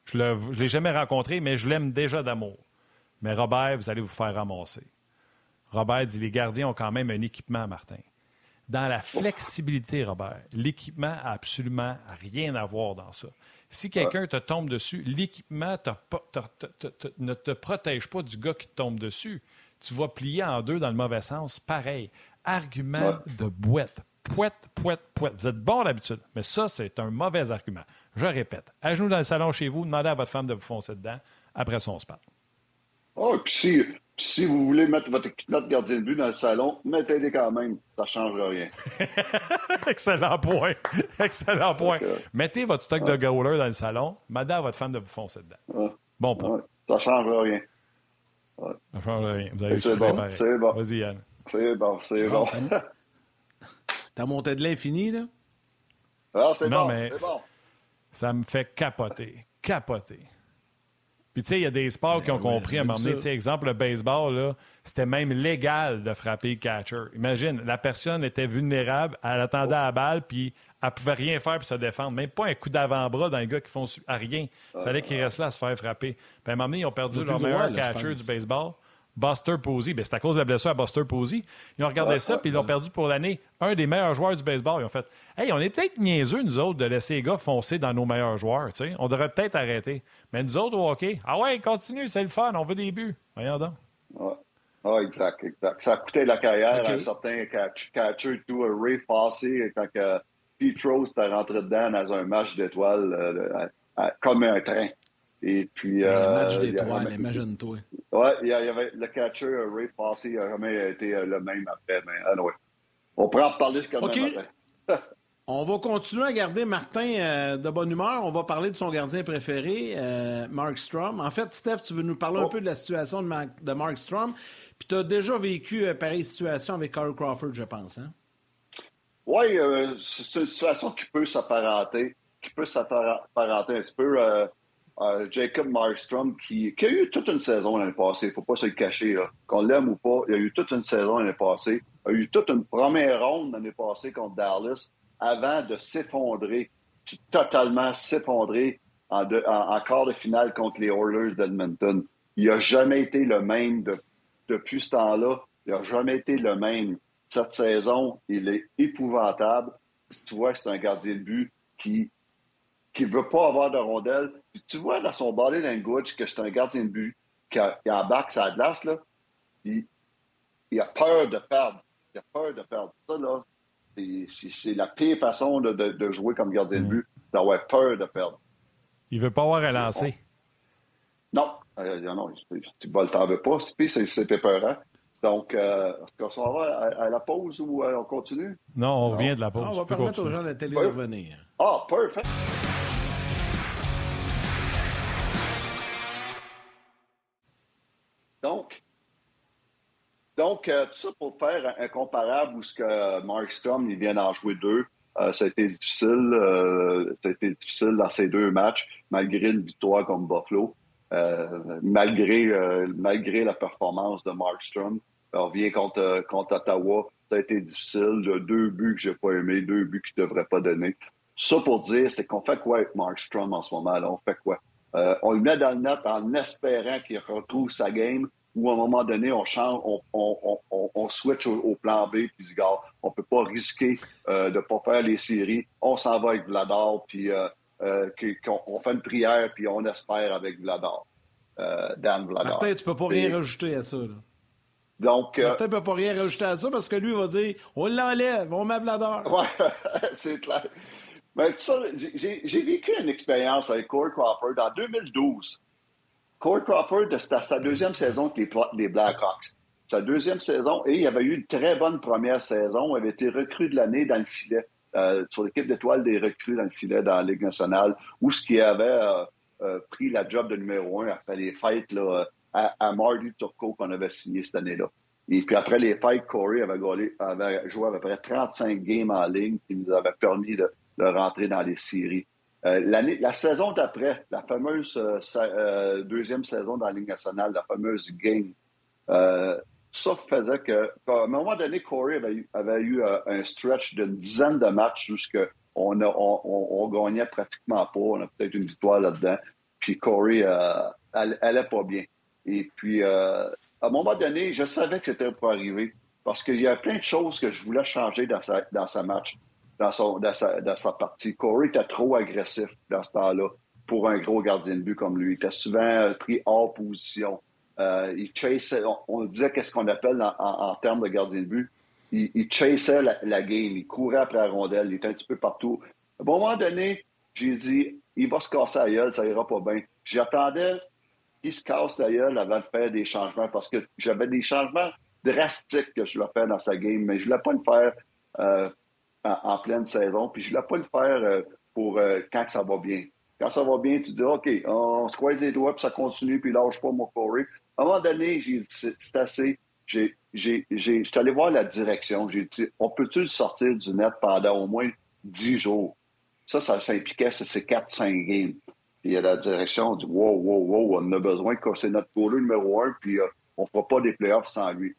Je ne l'ai jamais rencontré, mais je l'aime déjà d'amour. Mais Robert, vous allez vous faire ramasser. Robert dit les gardiens ont quand même un équipement, Martin. Dans la flexibilité, Robert, l'équipement a absolument rien à voir dans ça. Si quelqu'un te tombe dessus, l'équipement ne te protège pas du gars qui te tombe dessus. Tu vas plier en deux dans le mauvais sens. Pareil. Argument de boîte. Pouette, pouette, pouette. Vous êtes bon d'habitude, mais ça, c'est un mauvais argument. Je répète. À genoux dans le salon chez vous, demandez à votre femme de vous foncer dedans. Après ça, on se parle. Oh, puis si, si vous voulez mettre votre équipement de gardien de but dans le salon, mettez-les quand même. Ça ne change rien. Excellent point. Excellent point. Mettez votre stock de goaler dans le salon. Madame à votre femme de vous foncer dedans. Bon point. Ça ne change rien. Ça ne change rien. Vous avez c'est bon. C'est bon. Vas-y, Yann. C'est bon. C'est bon. T'as monté de l'infini, là? Ah, c'est bon. Mais bon. Ça me fait capoter. Capoter. Puis, tu sais, il y a des sports qui ont ben compris à un moment donné. Exemple, le baseball, c'était même légal de frapper le catcher. Imagine, la personne était vulnérable, elle attendait à la balle, puis elle pouvait rien faire pour se défendre. Même pas un coup d'avant-bras d'un gars qui font à rien. Il fallait qu'il reste là à se faire frapper. Puis, à un moment donné, ils ont perdu leur meilleur catcher du baseball. Buster Posey. Ben, c'est à cause de la blessure à Buster Posey. Ils ont regardé ça, puis ils l'ont perdu pour l'année. Un des meilleurs joueurs du baseball. Ils ont fait Hey, on est peut-être niaiseux, nous autres, de laisser les gars foncer dans nos meilleurs joueurs. sais. On devrait peut-être arrêter. Mais nous autres, au hockey, ah ouais, continue, c'est le fun, on veut des buts. Voyons donc. Ouais. exact, exact. Ça a coûté la carrière à un certain catcher, tout, Ray Fossey, quand Pete Rose était rentré dedans dans un match d'étoiles euh, comme un train. Et puis. un match euh, d'étoiles, imagine-toi. Ouais, il y avait le catcher Ray Fossey a jamais été euh, le même après. Mais anyway, on pourra en reparler jusqu'à okay. après. On va continuer à garder Martin euh, de bonne humeur. On va parler de son gardien préféré, euh, Mark Strom. En fait, Steph, tu veux nous parler un oh. peu de la situation de, Mark Strom? Puis tu as déjà vécu pareille situation avec Carl Crawford, je pense. Hein? Oui, c'est une situation qui peut s'apparenter, qui peut s'apparenter un petit peu. Euh, Jacob Markstrom, qui, qui, a eu toute une saison l'année passée, il ne faut pas se le cacher, qu'on l'aime ou pas, il a eu toute une saison l'année passée, il a eu toute une première ronde l'année passée contre Dallas, avant de s'effondrer, totalement s'effondrer en, en, quart de finale contre les Oilers d'Edmonton. Il n'a jamais été le même depuis ce temps-là. Il n'a jamais été le même. Cette saison, il est épouvantable. Tu vois, c'est un gardien de but qui ne veut pas avoir de rondelle. Puis tu vois dans son body language que c'est un gardien de but qui, a, qui embarque sa glace, là, il, il, a peur de perdre. Il a peur de perdre. Ça, là, c'est la pire façon de, de, de, jouer comme gardien de but, d'avoir peur de perdre. Il ne veut pas avoir à lancer. Non, euh, non, tu ne t'en veux pas, c'est peurant. Donc, euh, est-ce qu'on s'en va à, la pause ou euh, on continue? Non, on revient de la pause. Ah, on va permettre aux gens de la télé de revenir. Ah, parfait. Donc euh, tout ça pour faire un, comparable où ce que Mark Strom il vient d'en jouer deux. Euh, ça a été difficile. Euh, ça a été difficile dans ces deux matchs, malgré une victoire comme Buffalo. malgré, malgré la performance de Mark Strom. On revient contre, contre Ottawa. Ça a été difficile. Deux buts que j'ai pas aimés, deux buts qu'il ne devrait pas donner. Ça pour dire, c'est qu'on fait quoi avec Mark Strom en ce moment? Là? On fait quoi? Euh, on le met dans le net en espérant qu'il retrouve sa game ou à un moment donné, on change, on, on, on, on switch au, plan B, puis du gars, on peut pas risquer euh, de pas faire les séries. On s'en va avec Vladar, puis euh, euh qu'on fait une prière, puis on espère avec Vladar. Euh, Dan Vladar. Martin, tu peux pas rien rajouter à ça. Là. Donc, Martin peut pas rien rajouter à ça parce que lui va dire on l'enlève, on met Vladar. Ouais, c'est clair. Mais ça, j'ai vécu une expérience avec Corey Crawford en 2012. Corey Crawford, c'était sa deuxième saison avec les, Blackhawks. Sa deuxième saison, et il avait eu une très bonne première saison. Il avait été recru de l'année dans le filet, euh, sur l'équipe d'étoiles des recrues dans le filet dans la Ligue nationale, où ce qui avait euh, euh, pris la job de numéro un après les fêtes là, à, à Marty Turco qu'on avait signé cette année-là. Et puis après les fêtes, Corey avait, joué à peu près 35 games en ligne qui nous avait permis de, de rentrer dans les séries. Euh, la saison d'après, la fameuse euh, euh, deuxième saison dans la Ligue nationale, la fameuse game, ça faisait que, à un moment donné, Corey avait eu, un stretch d'une dizaine de matchs jusqu'à on, on, on, gagnait pratiquement pas. On a peut-être une victoire là-dedans. Puis Corey, elle, elle pas bien. Et puis, à un moment donné, je savais que c'était pour arriver parce qu'il y a plein de choses que je voulais changer dans sa, dans sa match dans, son, dans, sa, dans sa partie. Corey était trop agressif dans ce temps-là pour un gros gardien de but comme lui. Il était souvent pris hors position. Euh, il chassait, on, disait qu'est-ce qu'on appelle en, termes de gardien de but. Il, chassait la, game, il courait après la rondelle, il était un petit peu partout. À un moment donné, j'ai dit, il va se casser la ça ira pas bien. J'attendais qu'il se casse la avant de faire des changements parce que j'avais des changements drastiques que je voulais faire dans sa game, mais je voulais pas le faire euh, en, pleine saison. Puis je ne voulais pas le faire euh, pour euh, quand ça va bien. Quand ça va bien, tu dis OK, on se les doigts, puis ça continue, puis lâche pas mon Corey. À un moment donné, j'ai dit c'est assez. J'ai, j'ai, suis allé voir la direction. J'ai dit on peut-tu le sortir du net pendant au moins 10 jours? Ça, ça s'impliquait, c'est 4-5 games. Puis a la direction dit Wow, wow, wow, on a besoin que c'est notre goaler numéro un, puis euh, on ne fera pas des playoffs sans lui.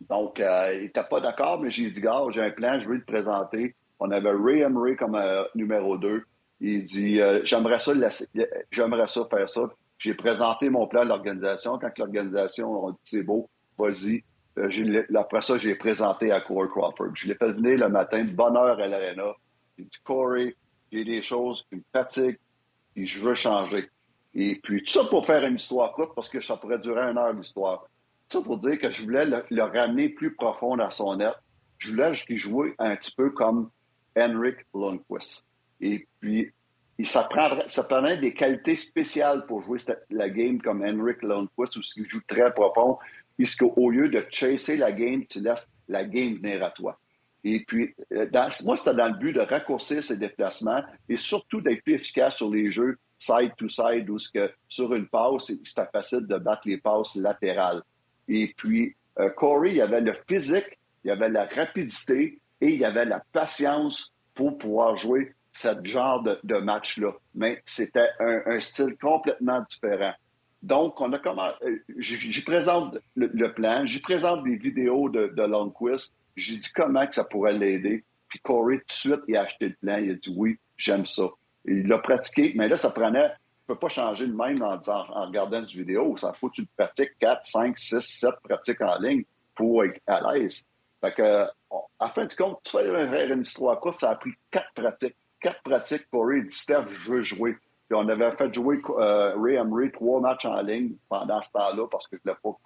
Donc, euh, il n'était pas d'accord, mais j'ai dit, gars, j'ai un plan, je veux le présenter. On avait Ray Emery comme euh, numéro 2. Il dit, euh, j'aimerais ça, j'aimerais ça faire ça. J'ai présenté mon plan à l'organisation. Quand l'organisation a dit, c'est beau, vas-y. après ça, j'ai présenté à Corey Crawford. Je l'ai fait venir le matin bonne heure à l'Arena. J'ai dit, Corey, j'ai des choses qui me fatiguent et je veux changer. Et puis, tout ça pour faire une histoire courte parce que ça pourrait durer une heure l'histoire. Ça pour dire que je voulais le, ramener plus profond dans son net. Je voulais qu'il joue un petit peu comme Henrik Lundqvist. Et puis, ça, prendrait, des qualités spéciales pour jouer la game comme Henrik Lundqvist, où il joue très profond, puisqu'au lieu de chasser la game, tu laisses la game venir à toi. Et puis, euh, moi, c'était dans le but de raccourcir ses déplacements et surtout d'être plus efficace sur les jeux side to side, où que, sur une passe, c'était facile de battre les passes latérales. Et puis, euh, Corey, il avait le physique, il avait la rapidité et il avait la patience pour pouvoir jouer ce genre de, match-là. Mais c'était un, style complètement différent. Donc, on a comment. Euh, j'y présente le, plan, j'y présente des vidéos de, de Longquist, j'ai dit comment que ça pourrait l'aider. Puis Corey, tout de suite, il a acheté le plan, il a dit oui, j'aime ça. Il l'a pratiqué, mais là, ça prenait peux pas changer le même en, en, regardant une vidéo. Ça faut que tu pratiques 4, 5, 6, 7 pratiques en ligne pour être à l'aise. Fait que, à fin de compte, tu fais faire une histoire courte, ça a pris quatre pratiques quatre pratiques, Corey dit Steph, je veux jouer. Puis on avait fait jouer euh, Ray trois matchs en ligne pendant ce temps-là parce que je, pas,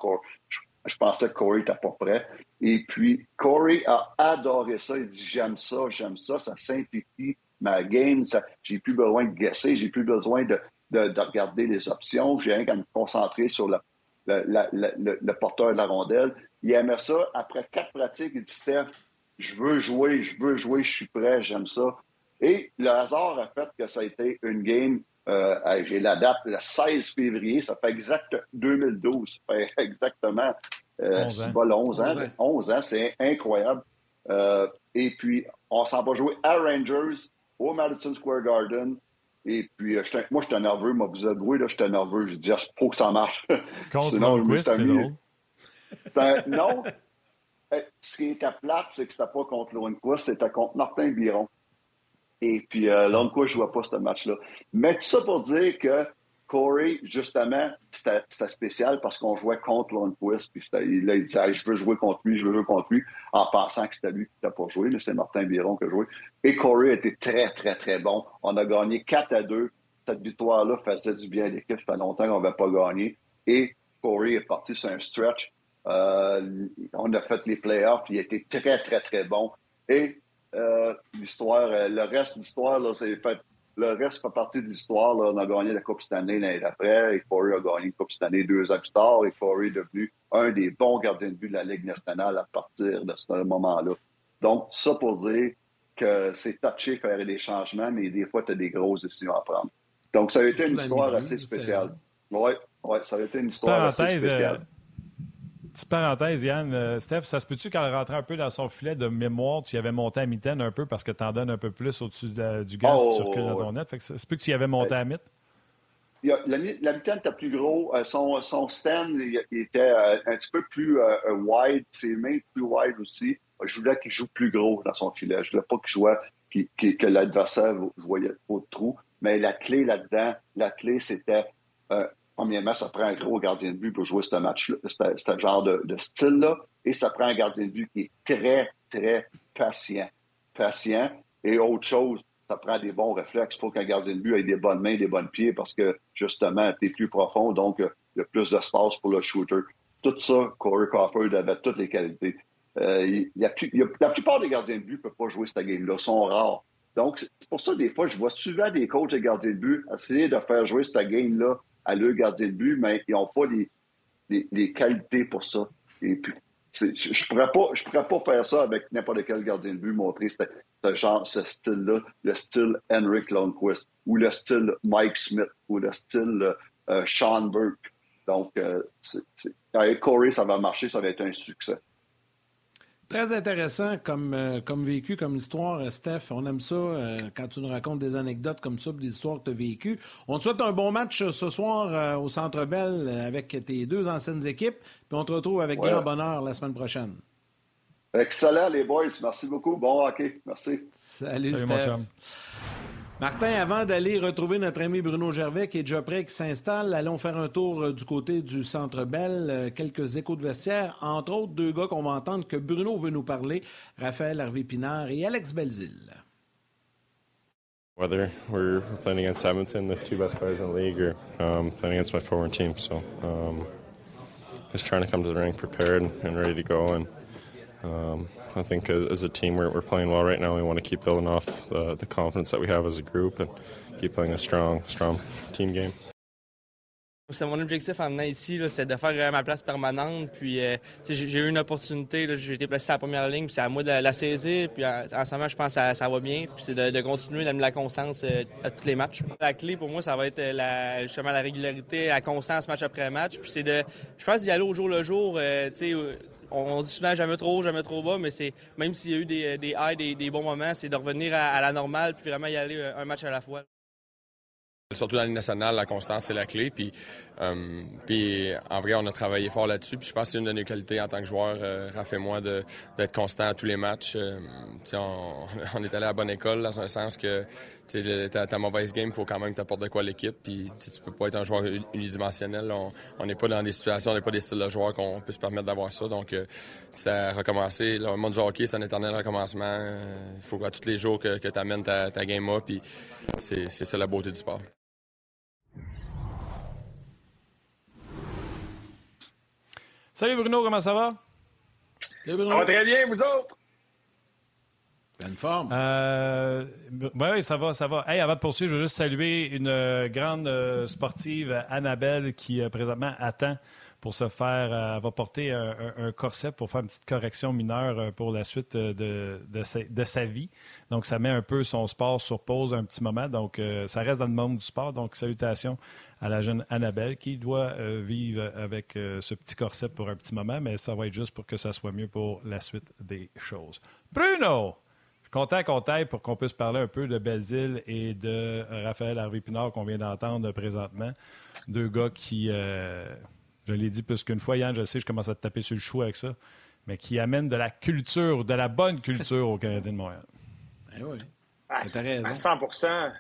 je pensais que Corey n'était pas prêt. Et puis, Corey a adoré ça. Il dit J'aime ça, j'aime ça, ça simplifie ma game. J'ai plus besoin de guesser, j'ai plus besoin de, de, regarder les options. J'ai rien qu'à me concentrer sur le, le, porteur de la rondelle. Il aimait ça. Après quatre pratiques, il dit Steph, je veux jouer, je veux jouer, je suis prêt, j'aime ça. Et le hasard a fait que ça a été une game euh, j'ai la date, le 16 février, ça fait exact 2012, ça fait exactement euh, 11 ans. 11 ans, 11 ans, c'est incroyable. Euh, et puis, on s'en va jouer à Rangers, au Madison Square Garden. Et puis, euh, moi, j'étais nerveux. Moi, vous avouez, là, j'étais nerveux. Je dis, il faut que ça marche. Sinon, Lundqvist, c'est drôle. Ben, non. Eh, ce qui était plate, c'est que c'était pas contre Lundqvist, c'était contre Martin Biron. Et puis, euh, Lundqvist ne jouait pas ce match-là. Mais tout ça pour dire que Corey, justement, c'était spécial parce qu'on jouait contre Lundqvist. Puis il, il disait Je veux jouer contre lui, je veux jouer contre lui, en pensant que c'était lui qui n'a pas joué, c'est Martin Biron qui a joué. Et Corey été très, très, très bon. On a gagné 4 à 2. Cette victoire-là faisait du bien à l'équipe. Ça fait longtemps qu'on n'avait pas gagné. Et Corey est parti sur un stretch. Euh, on a fait les playoffs. Il été très, très, très bon. Et euh, l'histoire, euh, le reste de l'histoire, c'est fait. Le reste fait partie de l'histoire. On a gagné la Coupe cette année l'année d'après. Et Corey a gagné la Coupe cette année deux ans plus tard. Et Corey est devenu un des bons gardiens de but de la Ligue nationale à partir de ce moment-là. Donc, ça pour dire que c'est touché faire des changements, mais des fois, tu as des grosses décisions à prendre. Donc, ça a été une histoire assez spéciale. Oui, ouais, ça a été une histoire assez spéciale petite parenthèse, Yann. Euh, Steph, ça se peut-tu qu'elle rentrait un peu dans son filet de mémoire, tu y avais monté à mitaine un peu parce que tu en donnes un peu plus au-dessus du gaz oh, qui circule dans ton net? Fait que ça se peut que tu y avais monté à mythe? la, la mitaine était plus gros. Euh, son, son, stand il, était euh, un petit peu plus wide. Ses mains plus wide aussi. Je voulais qu'il joue plus gros dans son filet. Je voulais pas qu'il joue que l'adversaire voyait trop de trous. Mais la clé là-dedans, la clé, c'était Premièrement, ça prend un gros gardien de but pour jouer ce match-là, ce genre de, style-là. Et ça prend un gardien de but qui est très, très patient. Patient. Et autre chose, ça prend des bons réflexes. Il faut qu'un gardien de but ait des bonnes mains, des bonnes pieds parce que, justement, tu es plus profond, donc euh, il y a plus d'espace pour le shooter. Tout ça, Corey Crawford avait toutes les qualités. Euh, la plupart des gardiens de but ne peuvent pas jouer cette game-là, sont rares. Donc, c'est pour ça, des fois, je vois souvent des coachs et gardiens de but essayer de faire jouer cette game-là à leur garder le but, mais ils n'ont pas les, qualités pour ça. Et puis, je ne pourrais, pas, pourrais pas faire ça avec n'importe quel gardien de but, montrer ce, genre, ce style-là, le style Henrik Lundqvist, ou le style Mike Smith, ou le style euh, Sean Burke. Donc, euh, avec Corey, ça va marcher, ça va être un succès. Très intéressant comme, euh, comme vécu, comme histoire, euh, Steph. On aime ça euh, quand tu nous racontes des anecdotes comme ça, des histoires que tu as vécues. On te souhaite un bon match ce soir au Centre Bell avec tes deux anciennes équipes. Puis on te retrouve avec grand bonheur la semaine prochaine. Excellent, les boys. Merci beaucoup. Bon hockey. Merci. Salut, Steph. Martin, avant d'aller retrouver notre ami Bruno Gervais qui est déjà prêt, qui s'installe, allons faire un tour euh, du côté du Centre Bell, euh, quelques échos de vestiaire, entre autres deux gars qu'on va entendre que Bruno veut nous parler, Raphaël Harvey-Pinard et Alex Belzil. Whether we're playing against Edmonton, the two best players in the league, or um, playing against my former team, so um, just trying to come to the ring prepared and ready to go and Um, I think as, a team, we're, we're, playing well right now. We want to keep building off the, the confidence that we have as a group and keep playing a strong, strong team game. C'est mon objectif en venant ici, c'est de faire euh, ma place permanente. Puis euh, j'ai eu une opportunité, j'ai été placé à la première ligne, puis c'est à moi de la, saisir. Puis en, ce moment, je pense que ça, va bien. Puis c'est de, continuer d'amener la constance euh, à tous les matchs. La clé pour moi, ça va être la, justement la régularité, la constance match après match. Puis c'est de, je pense d'y aller au jour le jour. On, dit souvent jamais trop haut, jamais trop bas, mais c'est même s'il y a eu des, des highs, des, bons moments, c'est de revenir à, la normale puis vraiment y aller un match à la fois. Surtout dans la nationale, la constance, c'est la clé. Puis, euh, puis en vrai, on a travaillé fort là-dessus. Puis je pense que c'est une de nos qualités en tant que joueur, euh, Raph et moi, d'être constant à tous les matchs. Euh, on, est allé à la bonne école, dans un sens que ta, ta mauvaise game, il faut quand même que tu apportes de quoi à l'équipe. Puis tu peux pas être un joueur unidimensionnel. On n'est pas dans des situations, on n'est pas des styles de joueurs qu'on peut se permettre d'avoir ça. Donc, c'est à recommencer. Le monde du hockey, c'est un éternel recommencement. Il faut à tous les jours que, tu amènes ta, ta game up. Puis c'est ça la beauté du sport. Salut Bruno, comment ça va? Salut Bruno. Ça va très bien, vous autres? Pleine forme? Euh, oui, ça va, ça va. Hey, avant de poursuivre, je veux juste saluer une euh, grande euh, sportive, Annabelle, qui présentement attend pour se faire. va porter un, corset pour faire une petite correction mineure pour la suite de, de, sa, vie. Donc, ça met un peu son sport sur pause un petit moment. Donc, ça reste dans le monde du sport. Donc, salutations à la jeune Annabelle qui doit vivre avec ce petit corset pour un petit moment, mais ça va être juste pour que ça soit mieux pour la suite des choses. Bruno! Content qu'on t'aille pour qu'on puisse parler un peu de Belzile et de Raphaël Harvey-Pinard qu'on vient d'entendre présentement. Deux gars qui, euh, je l'ai dit plus qu'une fois, Yann, je sais, je commence à te taper sur le chou avec ça, mais qui amènent de la culture, de la bonne culture aux Canadiens de Montréal. Eh oui. À, à 100%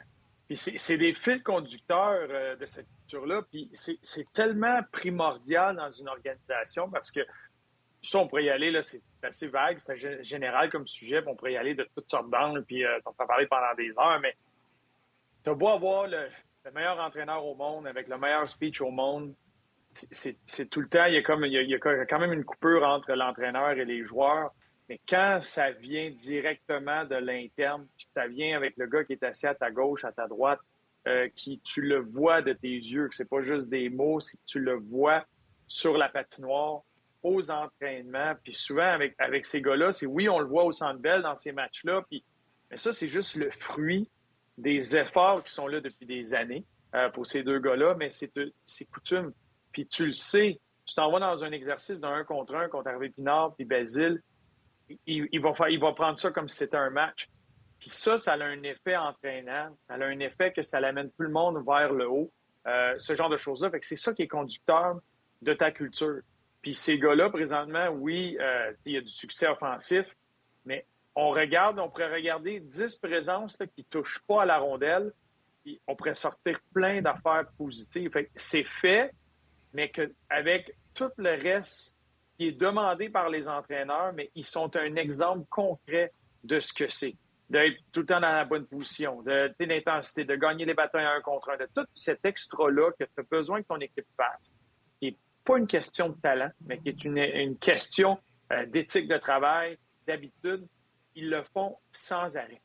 c'est des fils conducteurs euh, de cette culture-là. Puis c'est tellement primordial dans une organisation parce que ça, on pourrait y aller, là, c'est assez vague, c'est général comme sujet, on pourrait y aller de toutes sortes d'angles, puis euh, on peut parler pendant des heures, mais tu as beau avoir le, meilleur entraîneur au monde avec le meilleur speech au monde, c'est tout le temps, il y, a comme, il y a quand même une coupure entre l'entraîneur et les joueurs. Mais quand ça vient directement de l'interne, ça vient avec le gars qui est assis à ta gauche, à ta droite, euh, qui tu le vois de tes yeux, que c'est pas juste des mots, c'est que tu le vois sur la patinoire, aux entraînements, puis souvent avec, avec ces gars-là, c'est oui, on le voit au Centre Bell dans ces matchs-là, puis mais ça, c'est juste le fruit des efforts qui sont là depuis des années euh, pour ces deux gars-là, mais c'est coutume. Puis tu le sais, tu t'en dans un exercice d'un un contre un contre Hervé Pinard puis Basile, il, va va prendre ça comme si c'était un match. Puis ça, ça a un effet entraînant. Ça a un effet que ça l'amène tout le monde vers le haut. Euh, ce genre de choses-là. Fait que c'est ça qui est conducteur de ta culture. Puis ces gars-là, présentement, oui, euh, il y a du succès offensif, mais on regarde, on pourrait regarder 10 présences qui qui touchent pas à la rondelle, on pourrait sortir plein d'affaires positives. C'est fait, mais qu'avec tout le reste qui est demandé par les entraîneurs, mais ils sont un exemple concret de ce que c'est. D'être tout le temps dans la bonne position, de l'intensité, de gagner les batailles un contre un, de tout cet extra-là que tu as besoin que ton équipe fasse, pas une question de talent, mais qui est une, question euh, d'éthique de travail, d'habitude, ils le font sans arrêt.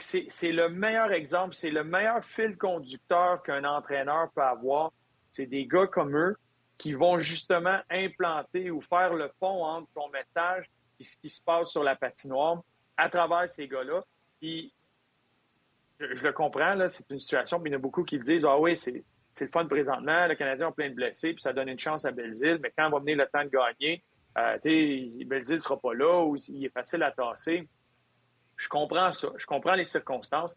C'est le meilleur exemple, c'est le meilleur fil conducteur qu'un entraîneur peut avoir. C'est des gars comme eux qui vont justement implanter ou faire le pont entre ton message et ce qui se passe sur la patinoire à travers ces gars-là. Puis, je, le comprends, là, c'est une situation, puis il y en a beaucoup qui disent Ah oui, c'est, le fun présentement, le Canadien a plein de blessés, puis ça donne une chance à Belzile, mais quand va venir le temps de gagner, euh, Belzile ne sera pas là ou il est facile à tasser. Je comprends ça, je comprends les circonstances,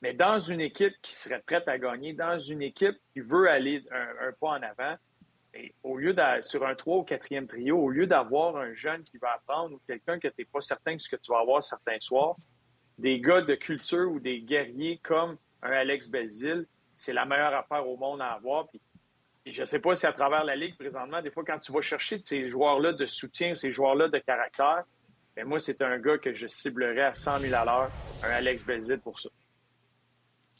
mais dans une équipe qui serait prête à gagner, dans une équipe qui veut aller un pas en avant, au lieu sur un 3 ou 4e trio, au lieu d'avoir un jeune qui va apprendre ou quelqu'un que tu n'es pas certain de ce que tu vas avoir certains soirs, des gars de culture ou des guerriers comme un Alex Belzile, c'est la meilleure affaire au monde à avoir. Puis, je ne sais pas si à travers la Ligue présentement, des fois, quand tu vas chercher ces joueurs-là de soutien, ces joueurs-là de caractère, ben moi, c'est un gars que je ciblerais à 100 000 à l'heure, un Alex Belzile pour ça.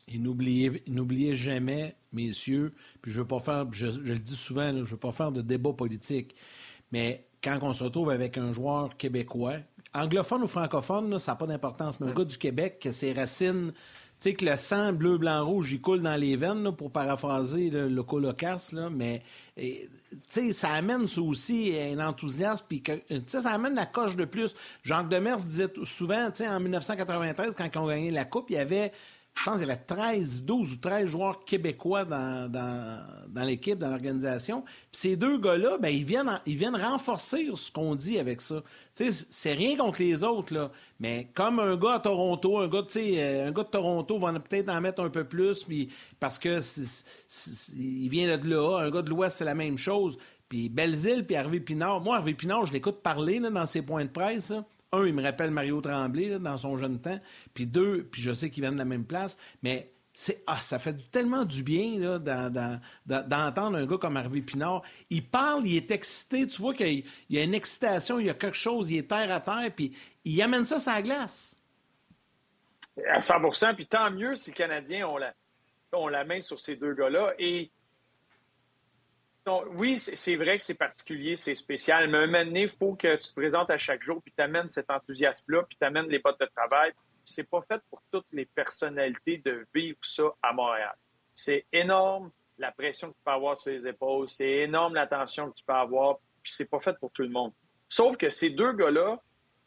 Et n'oubliez jamais, messieurs, puis je veux pas faire, je, le dis souvent, je ne veux pas faire de débat politique, mais quand on se retrouve avec un joueur québécois, anglophone ou francophone, ça n'a pas d'importance, mais un gars du Québec, que ses racines, sais, que le sang bleu, blanc, rouge, il coule dans les veines, pour paraphraser le colocasse, là, mais sais, ça amène aussi un enthousiasme, puis ça amène la coche de plus. Jacques Demers disait souvent, en 1993, quand ils ont gagné la Coupe, il y avait je pense qu'il y avait 13, 12 ou 13 joueurs québécois dans, l'équipe, dans l'organisation. Puis ces deux gars-là, ben, ils, viennent, ils viennent renforcer ce qu'on dit avec ça. C'est rien contre les autres, là. Mais comme un gars à Toronto, un gars, euh, de Toronto va peut-être en mettre un peu plus, parce que vient de là. Un gars de l'Ouest, c'est la même chose. Puis Belzile, puis Hervé Pinard. Moi, Hervé Pinard, je l'écoute parler dans ses points de presse. Un, il me rappelle Mario Tremblay dans son jeune temps. Puis deux, puis je sais qu'ils viennent de la même place. Mais ah, ça fait tellement du bien d'entendre un gars comme Hervé Pinard. Il parle, il est excité. Tu vois qu'il y a une excitation, il y a quelque chose, il est terre à terre, puis il amène ça sur la glace. À 100% Puis tant mieux si le Canadien ont la, ont la main sur ces deux gars-là. Et oui, c'est vrai que c'est particulier, c'est spécial, mais un moment donné, il faut que tu te présentes à chaque jour, puis tu amènes cet enthousiasme-là, puis tu amènes les bottes de travail. C'est pas fait pour toutes les personnalités de vivre ça à Montréal. C'est énorme la pression que tu peux avoir sur les épaules, c'est énorme la tension que tu peux avoir, puis c'est pas fait pour tout le monde. Sauf que ces deux gars-là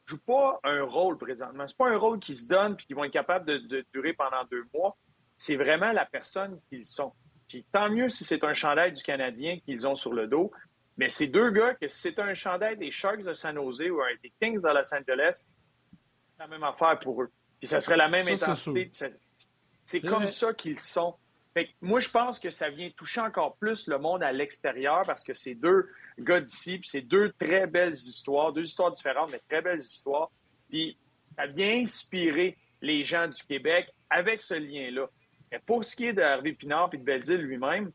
jouent pas un rôle présentement. C'est pas un rôle qui se donne puis qui vont être capables de durer pendant deux mois. C'est vraiment la personne qu'ils sont. Puis tant mieux si c'est un chandail du Canadien qu'ils ont sur le dos. Mais ces deux gars, que si c'est un chandail des Sharks de San Jose ou un des Kings de Los Angeles, c'est la même affaire pour eux. Puis ça serait la même intensité. C'est comme ça qu'ils sont. Fait moi, je pense que ça vient toucher encore plus le monde à l'extérieur parce que c'est deux gars d'ici, puis c'est deux très belles histoires, deux histoires différentes, mais très belles histoires. Puis ça vient inspirer les gens du Québec avec ce lien-là. Mais pour ce qui est de Hervé Pinard et de Belzile lui-même,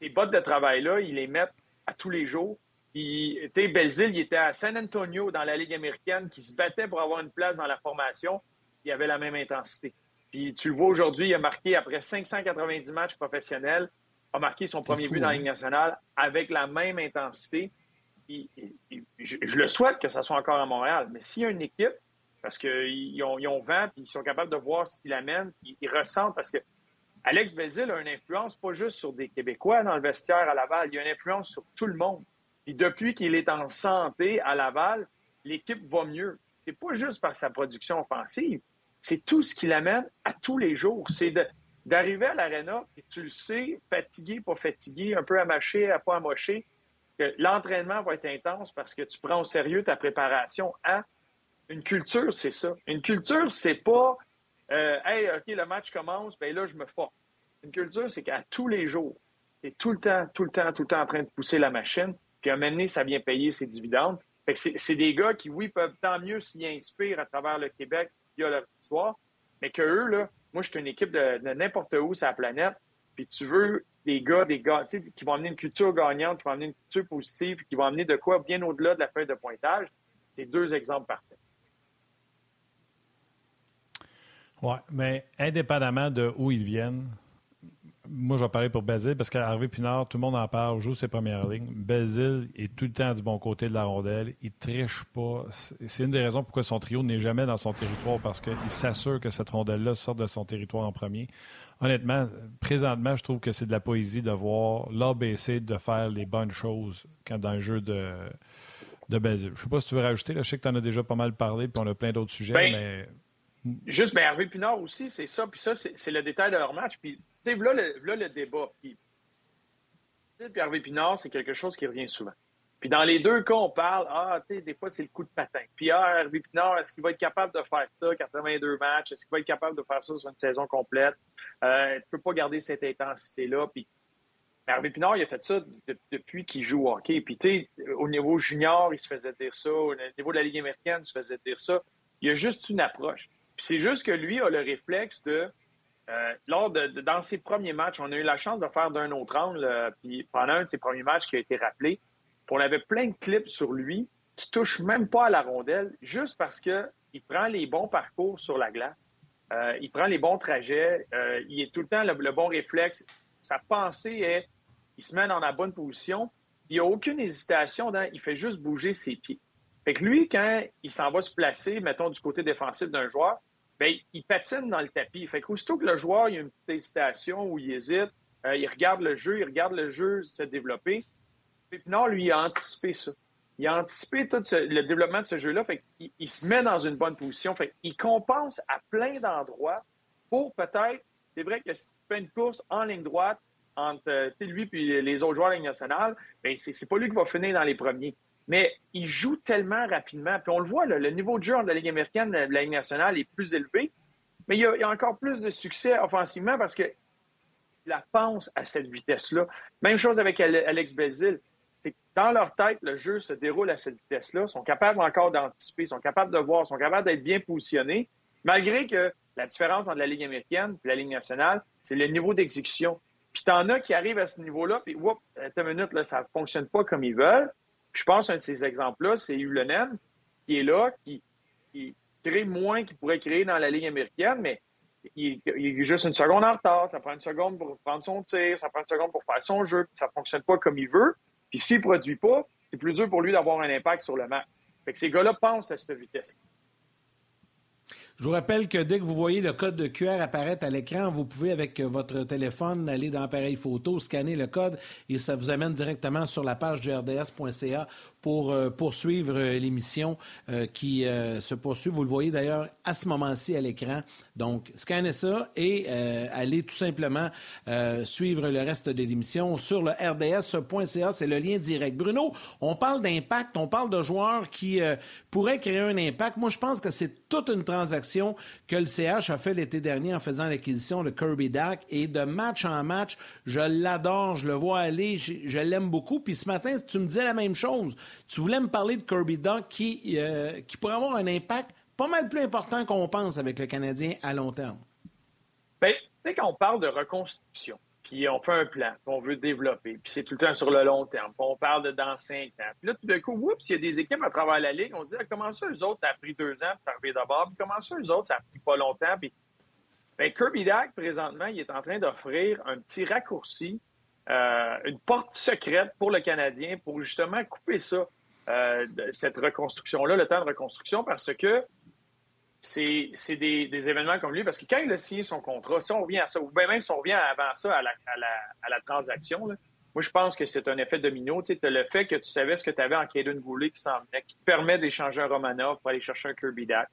ces bottes de travail-là, ils les mettent à tous les jours. Puis, tu sais, Belzile, il était à San Antonio dans la Ligue américaine, qui se battait pour avoir une place dans la formation. Il avait la même intensité. Puis, tu le vois aujourd'hui, il a marqué, après 590 matchs professionnels, a marqué son premier but dans la hein? Ligue nationale avec la même intensité. je, le souhaite que ça soit encore à Montréal. Mais s'il y a une équipe, parce qu'ils ont, ils ont vent, puis ils sont capables de voir ce qu'il amène, ils, ils ressentent, parce que Alex Belzil a une influence pas juste sur des Québécois dans le vestiaire à Laval, il a une influence sur tout le monde. Et depuis qu'il est en santé à Laval, l'équipe va mieux. C'est pas juste par sa production offensive, c'est tout ce qu'il amène à tous les jours. C'est d'arriver à l'aréna et tu le sais, fatigué, pas fatigué, un peu amaché, à pas amoché, que l'entraînement va être intense parce que tu prends au sérieux ta préparation à une culture, c'est ça. Une culture, c'est pas euh, hey, OK, le match commence, ben là, je me force. Une culture, c'est qu'à tous les jours, tu es tout le temps, tout le temps, tout le temps en train de pousser la machine, puis à un moment donné, ça vient payer ses dividendes. Fait que c'est des gars qui, oui, peuvent tant mieux s'y inspirer à travers le Québec via leur histoire, mais que eux, là, moi, je suis une équipe de, n'importe où sur la planète, puis tu veux des gars, des gars, qui vont amener une culture gagnante, qui vont amener une culture positive, qui vont amener de quoi bien au-delà de la feuille de pointage. C'est deux exemples parfaits. Oui, mais indépendamment de où ils viennent, moi, je vais parler pour Basile parce qu'Harvey Pinard, tout le monde en parle, joue ses premières lignes. Basile est tout le temps du bon côté de la rondelle. Il triche pas. C'est une des raisons pourquoi son trio n'est jamais dans son territoire parce qu'il s'assure que cette rondelle-là sorte de son territoire en premier. Honnêtement, présentement, je trouve que c'est de la poésie de voir l'ABC de faire les bonnes choses quand dans le jeu de, de Basile. Je ne sais pas si tu veux rajouter. Là, je sais que tu en as déjà pas mal parlé puis on a plein d'autres sujets, ben, mais Juste, ben, Hervé Pinard aussi, c'est ça. Puis ça, c'est le détail de leur match. Puis, tu sais, là, le, débat. Puis, Hervé Pinard, c'est quelque chose qui revient souvent. Puis dans les deux cas, on parle, ah, tu sais, des fois, c'est le coup de patin. Puis, ah, Hervé Pinard, est-ce qu'il va être capable de faire ça, 82 matchs? Est-ce qu'il va être capable de faire ça sur une saison complète? Euh, tu peux pas garder cette intensité-là. Puis, Hervé Pinard, il a fait ça depuis qu'il joue au hockey. Puis, tu sais, au niveau junior, il se faisait dire ça. Au niveau de la Ligue américaine, il se faisait dire ça. Il y a juste une approche. Puis c'est juste que lui a le réflexe de, euh, lors de, dans ses premiers matchs, on a eu la chance de faire d'un autre angle, euh, puis pendant un de ses premiers matchs qui a été rappelé, on avait plein de clips sur lui qui touchent même pas à la rondelle, juste parce que il prend les bons parcours sur la glace, euh, il prend les bons trajets, il est tout le temps le, le, bon réflexe. Sa pensée est, il se met dans la bonne position, il n'y a aucune hésitation, dans, il fait juste bouger ses pieds. Fait que lui, quand il s'en va se placer, mettons, du côté défensif d'un joueur, bien, il patine dans le tapis. Fait qu'aussitôt que le joueur il a une petite hésitation ou il hésite, euh, il regarde le jeu, il regarde le jeu se développer. Puis non, lui, il a anticipé ça. Il a anticipé tout le développement de ce jeu-là. Fait qu'il il se met dans une bonne position. Fait qu'il compense à plein d'endroits pour peut-être, c'est vrai que si tu fais une course en ligne droite entre lui et les autres joueurs de la nationale, bien, c'est pas lui qui va finir dans les premiers. Mais il joue tellement rapidement. Puis on le voit, le niveau de jeu de la Ligue américaine, de la Ligue nationale est plus élevé. Mais il y, a, encore plus de succès offensivement parce que la pense à cette vitesse-là. Même chose avec Alex Belzil. Dans leur tête, le jeu se déroule à cette vitesse-là. Ils sont capables encore d'anticiper, ils sont capables de voir, ils sont capables d'être bien positionnés, malgré que la différence entre la Ligue américaine et la Ligue nationale, c'est le niveau d'exécution. Puis t'en as qui arrivent à ce niveau-là, puis whoop, une minute, là, ça ne fonctionne pas comme ils veulent. Je pense qu'un de ces exemples-là, c'est Ulenem, qui est là, qui, crée moins qu'il pourrait créer dans la Ligue américaine, mais il, est juste une seconde en retard, ça prend une seconde pour prendre son tir, ça prend une seconde pour faire son jeu, puis ça ne fonctionne pas comme il veut. Puis s'il ne produit pas, c'est plus dur pour lui d'avoir un impact sur le match. Ces gars-là pensent à cette vitesse. Je vous rappelle que dès que vous voyez le code de QR apparaître à l'écran, vous pouvez, avec votre téléphone, aller dans l'appareil photo, scanner le code et ça vous amène directement sur la page du RDS.ca pour euh, poursuivre euh, l'émission euh, qui se poursuit. Vous le voyez d'ailleurs à ce moment-ci à l'écran. Donc, scannez ça et allez tout simplement suivre le reste de l'émission sur le rds.ca. C'est le lien direct. Bruno, on parle d'impact, on parle de joueurs qui pourraient créer un impact. Moi, je pense que c'est toute une transaction que le CH a fait l'été dernier en faisant l'acquisition de Kirby Dack et de match en match, je l'adore, je le vois aller, je l'aime beaucoup. Puis ce matin, tu me disais la même chose. Tu voulais me parler de Kirby Duck qui, euh, qui pourrait avoir un impact pas mal plus important qu'on pense avec le Canadien à long terme. Bien, tu sais, quand on parle de reconstruction, puis on fait un plan, puis on veut développer, puis c'est tout le temps sur le long terme, puis on parle de dans cinq ans. Puis là, tout d'un coup, oups, il y a des équipes à travers la Ligue, on se dit, ah, comment ça, eux autres, ça a pris deux ans pour arriver d'abord, puis comment ça, eux autres, ça a pris pas longtemps. Puis, bien, Kirby Dack, présentement, il est en train d'offrir un petit raccourci, euh, une porte secrète pour le Canadien pour justement couper ça. Euh, cette reconstruction-là, le temps de reconstruction, parce que c'est des, des, événements comme lui, parce que quand il a signé son contrat, si on revient à ça, ou même si on revient avant ça à la, à la, à la transaction, moi je pense que c'est un effet domino. Tu sais, le fait que tu savais ce que tu avais en Caden Goulet qui s'en venait, qui te permet d'échanger un Romanov pour aller chercher un Kirby Dack,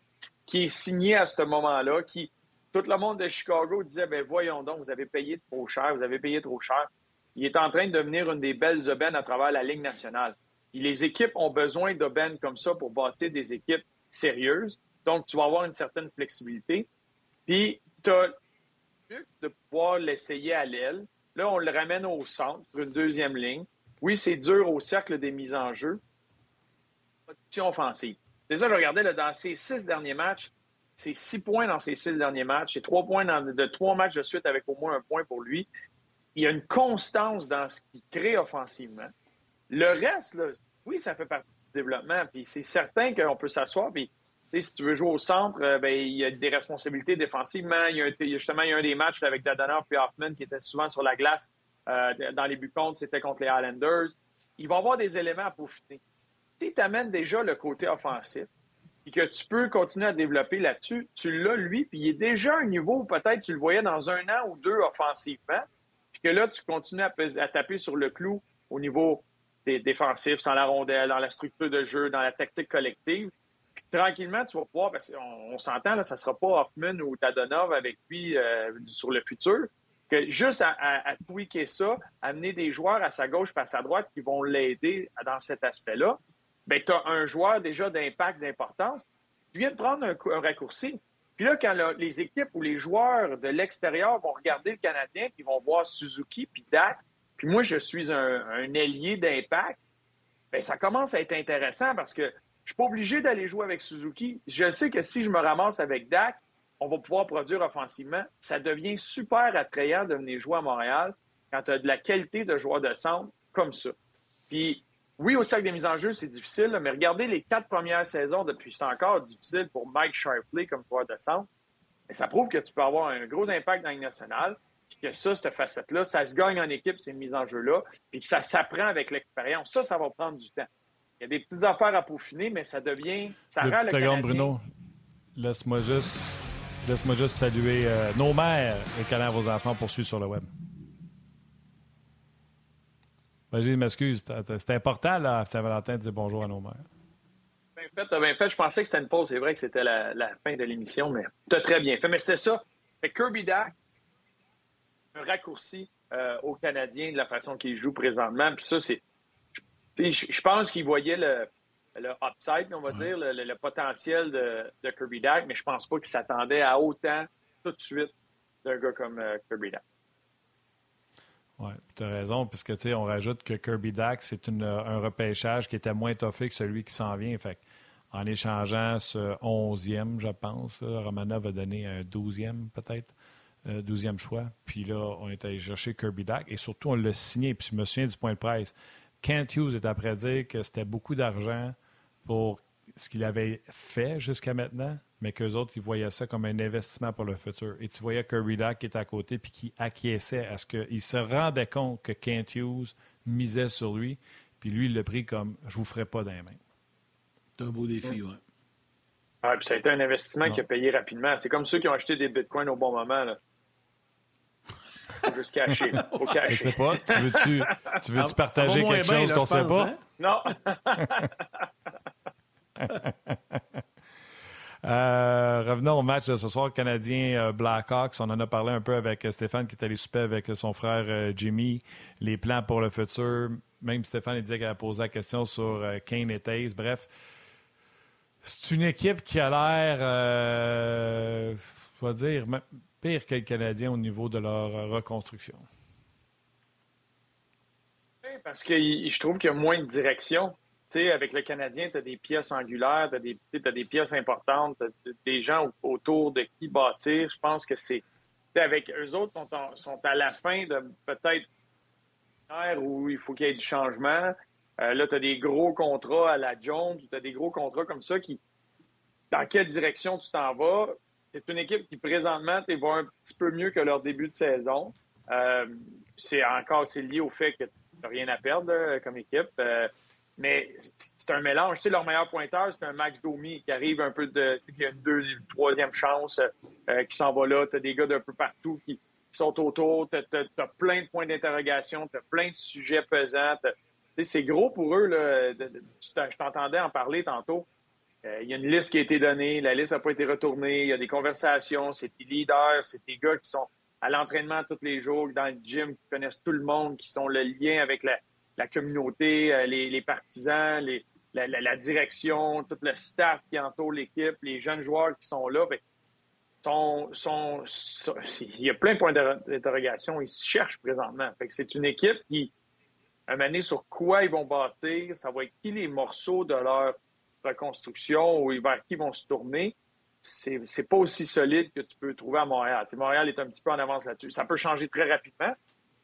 qui est signé à ce moment-là, qui tout le monde de Chicago disait ben voyons donc, vous avez payé trop cher, vous avez payé trop cher. Il est en train de devenir une des belles aubaines à travers la Ligue nationale les équipes ont besoin d'aubaines comme ça pour bâtir des équipes sérieuses. Donc, tu vas avoir une certaine flexibilité. Puis, tu as le de pouvoir l'essayer à l'aile. Là, on le ramène au centre, pour une deuxième ligne. Oui, c'est dur au cercle des mises en jeu. Offensive. C'est ça, je regardais dans ces six derniers matchs, c'est six points dans ces six derniers matchs. C'est trois points de trois matchs de suite avec au moins un point pour lui. Il y a une constance dans ce qu'il crée offensivement. Le reste, oui, ça fait partie du développement. Puis c'est certain qu'on peut s'asseoir. Puis si tu veux jouer au centre, euh, ben, il y a des responsabilités défensivement. Il y a justement, il y a un des matchs avec Dadanov et Hoffman qui étaient souvent sur la glace euh, dans les buts contre, c'était contre les Islanders. Il va avoir des éléments à profiter. Si tu amènes déjà le côté offensif et que tu peux continuer à développer là-dessus, tu l'as lui, puis il est déjà un niveau où peut-être tu le voyais dans un an ou deux offensivement, puis que là, tu continues à, taper sur le clou au niveau défensif, sans la rondelle, dans la structure de jeu, dans la tactique collective. Tranquillement, tu vas pouvoir, parce qu'on on, s'entend, ça ne sera pas Hoffman ou Tadonov avec lui euh, sur le futur, que juste à, à, tweaker ça, amener des joueurs à sa gauche et à sa droite qui vont l'aider dans cet aspect-là, bien, tu as un joueur déjà d'impact, d'importance. Tu viens de prendre un, raccourci. Puis là, quand les équipes ou les joueurs de l'extérieur vont regarder le Canadien, puis vont voir Suzuki puis Dak, puis moi, je suis un, ailier d'impact, bien, ça commence à être intéressant parce que je suis pas obligé d'aller jouer avec Suzuki. Je sais que si je me ramasse avec Dak, on va pouvoir produire offensivement. Ça devient super attrayant de venir jouer à Montréal quand tu as de la qualité de joueur de centre comme ça. Puis, oui, au cercle des mises en jeu, c'est difficile, mais regardez les quatre premières saisons depuis, c'est encore difficile pour Mike Sharpley comme joueur de centre. Mais ça prouve que tu peux avoir un gros impact dans le national puis que ça, cette facette-là, ça se gagne en équipe, ces mises en jeu-là, puis que ça s'apprend avec l'expérience. Ça, ça va prendre du temps. Il y a des petites affaires à peaufiner, mais ça devient. Ça Deux rend le secondes, Bruno. Laisse-moi juste, laisse-moi juste saluer euh, nos mères et câlins à vos enfants pour suivre sur le web. Vas-y, m'excuse. C'est important, là, à Saint-Valentin, de dire bonjour à nos mères. Bien fait, bien fait. Je pensais que c'était une pause. C'est vrai que c'était la, la fin de l'émission, mais tu as très bien fait. Mais c'était ça Kirby Dack, un raccourci euh, aux Canadiens de la façon qu'il joue présentement. Puis ça, c'est. Je pense qu'il voyait le, le upside, on va dire, le, potentiel de, Kirby Dack, mais je pense pas qu'il s'attendait à autant tout de suite d'un gars comme euh, Kirby Dack. Oui, tu as raison, puisque tu on rajoute que Kirby Dack, c'est un repêchage qui était moins toffé que celui qui s'en vient. Fait en échangeant ce 11e, je pense, Romanov a donné un 12e peut-être. 12e euh, choix. Puis là, on est allé chercher Kirby Dack et surtout, on l'a signé. Puis je me souviens du point de presse. Kent Hughes est après dire que c'était beaucoup d'argent pour ce qu'il avait fait jusqu'à maintenant, mais qu'eux autres, ils voyaient ça comme un investissement pour le futur. Et tu voyais Dack qui était à côté puis qui acquiesçait à ce qu'il se rendait compte que Kent Hughes misait sur lui, puis lui, il l'a pris comme « je vous ferai pas d'un main ». C'est un beau défi, oui. Ouais, puis ça a été un investissement qui a payé rapidement. C'est comme ceux qui ont acheté des bitcoins au bon moment. Là. Faut juste cacher. Faut cacher. Je sais pas. Tu veux-tu, tu veux -tu partager quelque chose qu'on ne sait pas? Hein? Non. Euh, revenons au match de ce soir, Canadien euh, Blackhawks. On en a parlé un peu avec Stéphane qui est allé souper avec son frère euh, Jimmy. Les plans pour le futur. Même Stéphane il disait qu'elle a posé la question sur Kane et Taze. Bref, c'est une équipe qui a l'air, je vais dire, pire que le Canadien au niveau de leur reconstruction. Parce que je trouve qu'il y a moins de direction avec le Canadien, tu as des pièces angulaires, tu as, des pièces importantes, des gens autour de qui bâtir. Je pense que c'est. Avec eux autres, sont, sont à la fin de peut-être où il faut qu'il y ait du changement. Euh, là, tu as des gros contrats à la Jones, tu as des gros contrats comme ça qui. Dans quelle direction tu t'en vas? C'est une équipe qui, présentement, tu un petit peu mieux que leur début de saison. Euh, c'est encore c'est lié au fait que tu n'as rien à perdre comme équipe. Euh, mais c'est un mélange. Tu sais, leur meilleur pointeur, c'est un Max Domi qui arrive un peu de. qui a une deuxième, troisième chance, euh, qui s'en va là. Tu as des gars d'un peu partout qui, sont autour. Tu as, plein de points d'interrogation. Tu as plein de sujets pesants. C'est gros pour eux. Là, je t'entendais en parler tantôt. Euh, il y a une liste qui a été donnée. La liste n'a pas été retournée. Il y a des conversations. C'est des leaders. C'est des gars qui sont à l'entraînement tous les jours, dans le gym, qui connaissent tout le monde, qui sont le lien avec la la communauté, euh, les, partisans, la, direction, tout le staff qui entoure l'équipe, les jeunes joueurs qui sont là. Ben, il y a plein de points d'interrogation. Ils se cherchent présentement. c'est une équipe qui, à mener sur quoi ils vont bâtir, ça va être qui les morceaux de leur reconstruction ou vers qui vont se tourner. C'est pas aussi solide que tu peux trouver à Montréal. Montréal est un petit peu en avance là-dessus. Ça peut changer très rapidement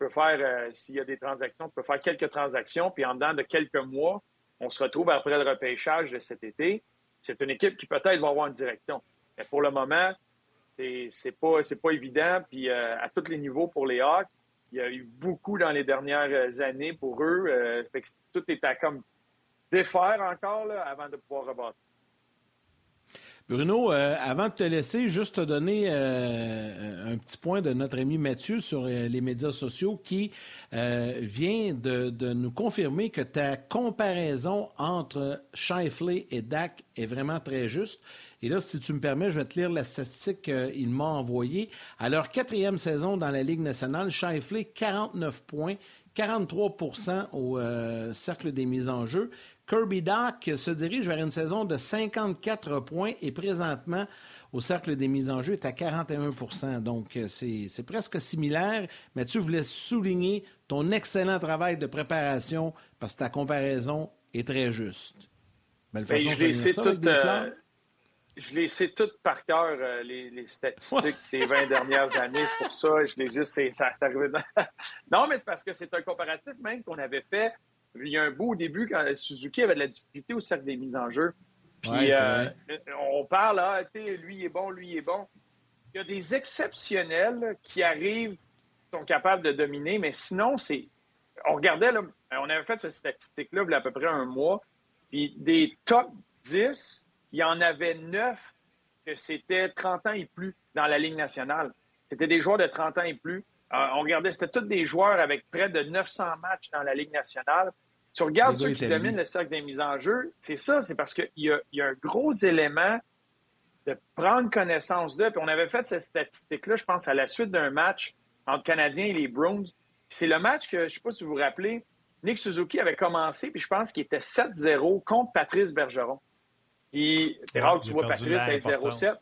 peut faire, euh, s'il y a des transactions, tu peux faire quelques transactions, puis en dedans de quelques mois, on se retrouve après le repêchage de cet été. C'est une équipe qui peut-être va avoir une direction. Mais pour le moment, c'est pas, pas évident. Puis euh, à tous les niveaux pour les Hawks, il y a eu beaucoup dans les dernières années pour eux. Euh, tout est à comme défaire encore avant de pouvoir rebâtir. Bruno, euh, avant de te laisser, juste te donner euh, un petit point de notre ami Mathieu sur euh, les médias sociaux qui vient de, nous confirmer que ta comparaison entre Shifley et Dak est vraiment très juste. Et là, si tu me permets, je vais te lire la statistique qu'il m'a envoyée. À leur quatrième saison dans la Ligue nationale, Shifley, 49 points, 43% au cercle des mises en jeu. Kirby Dock se dirige vers une saison de 54 points et présentement, au cercle des mises en jeu, est à 41% Donc, euh, c'est presque similaire. Mais tu voulais souligner ton excellent travail de préparation parce que ta comparaison est très juste. Belle ben, façon de ça des euh, je les sais toutes par cœur, euh, les, statistiques des 20 dernières années. C'est pour ça, je les juste, ça arrivé Non, mais c'est parce que c'est un comparatif même qu'on avait fait il y a un beau début quand Suzuki avait de la difficulté au cercle des mises en jeu. Puis euh, on parle, ah, lui est bon, lui est bon. Il y a des exceptionnels qui arrivent, qui sont capables de dominer, mais sinon, c'est. On regardait, là, on avait fait cette statistique-là il y a à peu près un mois, puis des top 10, il y en avait 9 que c'était 30 ans et plus dans la Ligue nationale. C'était des joueurs de 30 ans et plus. Euh, on regardait, c'était tous des joueurs avec près de 900 matchs dans la Ligue nationale. Tu regardes ceux qui dominent le cercle des mises en jeu, c'est ça, c'est parce qu'il y, a, un gros élément de prendre connaissance d'eux. Puis on avait fait cette statistique-là, je pense, à la suite d'un match entre Canadiens et les Bruins. C'est le match que, je ne sais pas si vous vous rappelez, Nick Suzuki avait commencé, puis je pense qu'il était 7-0 contre Patrice Bergeron. Puis, c'est rare que tu vois Patrice être 0-7.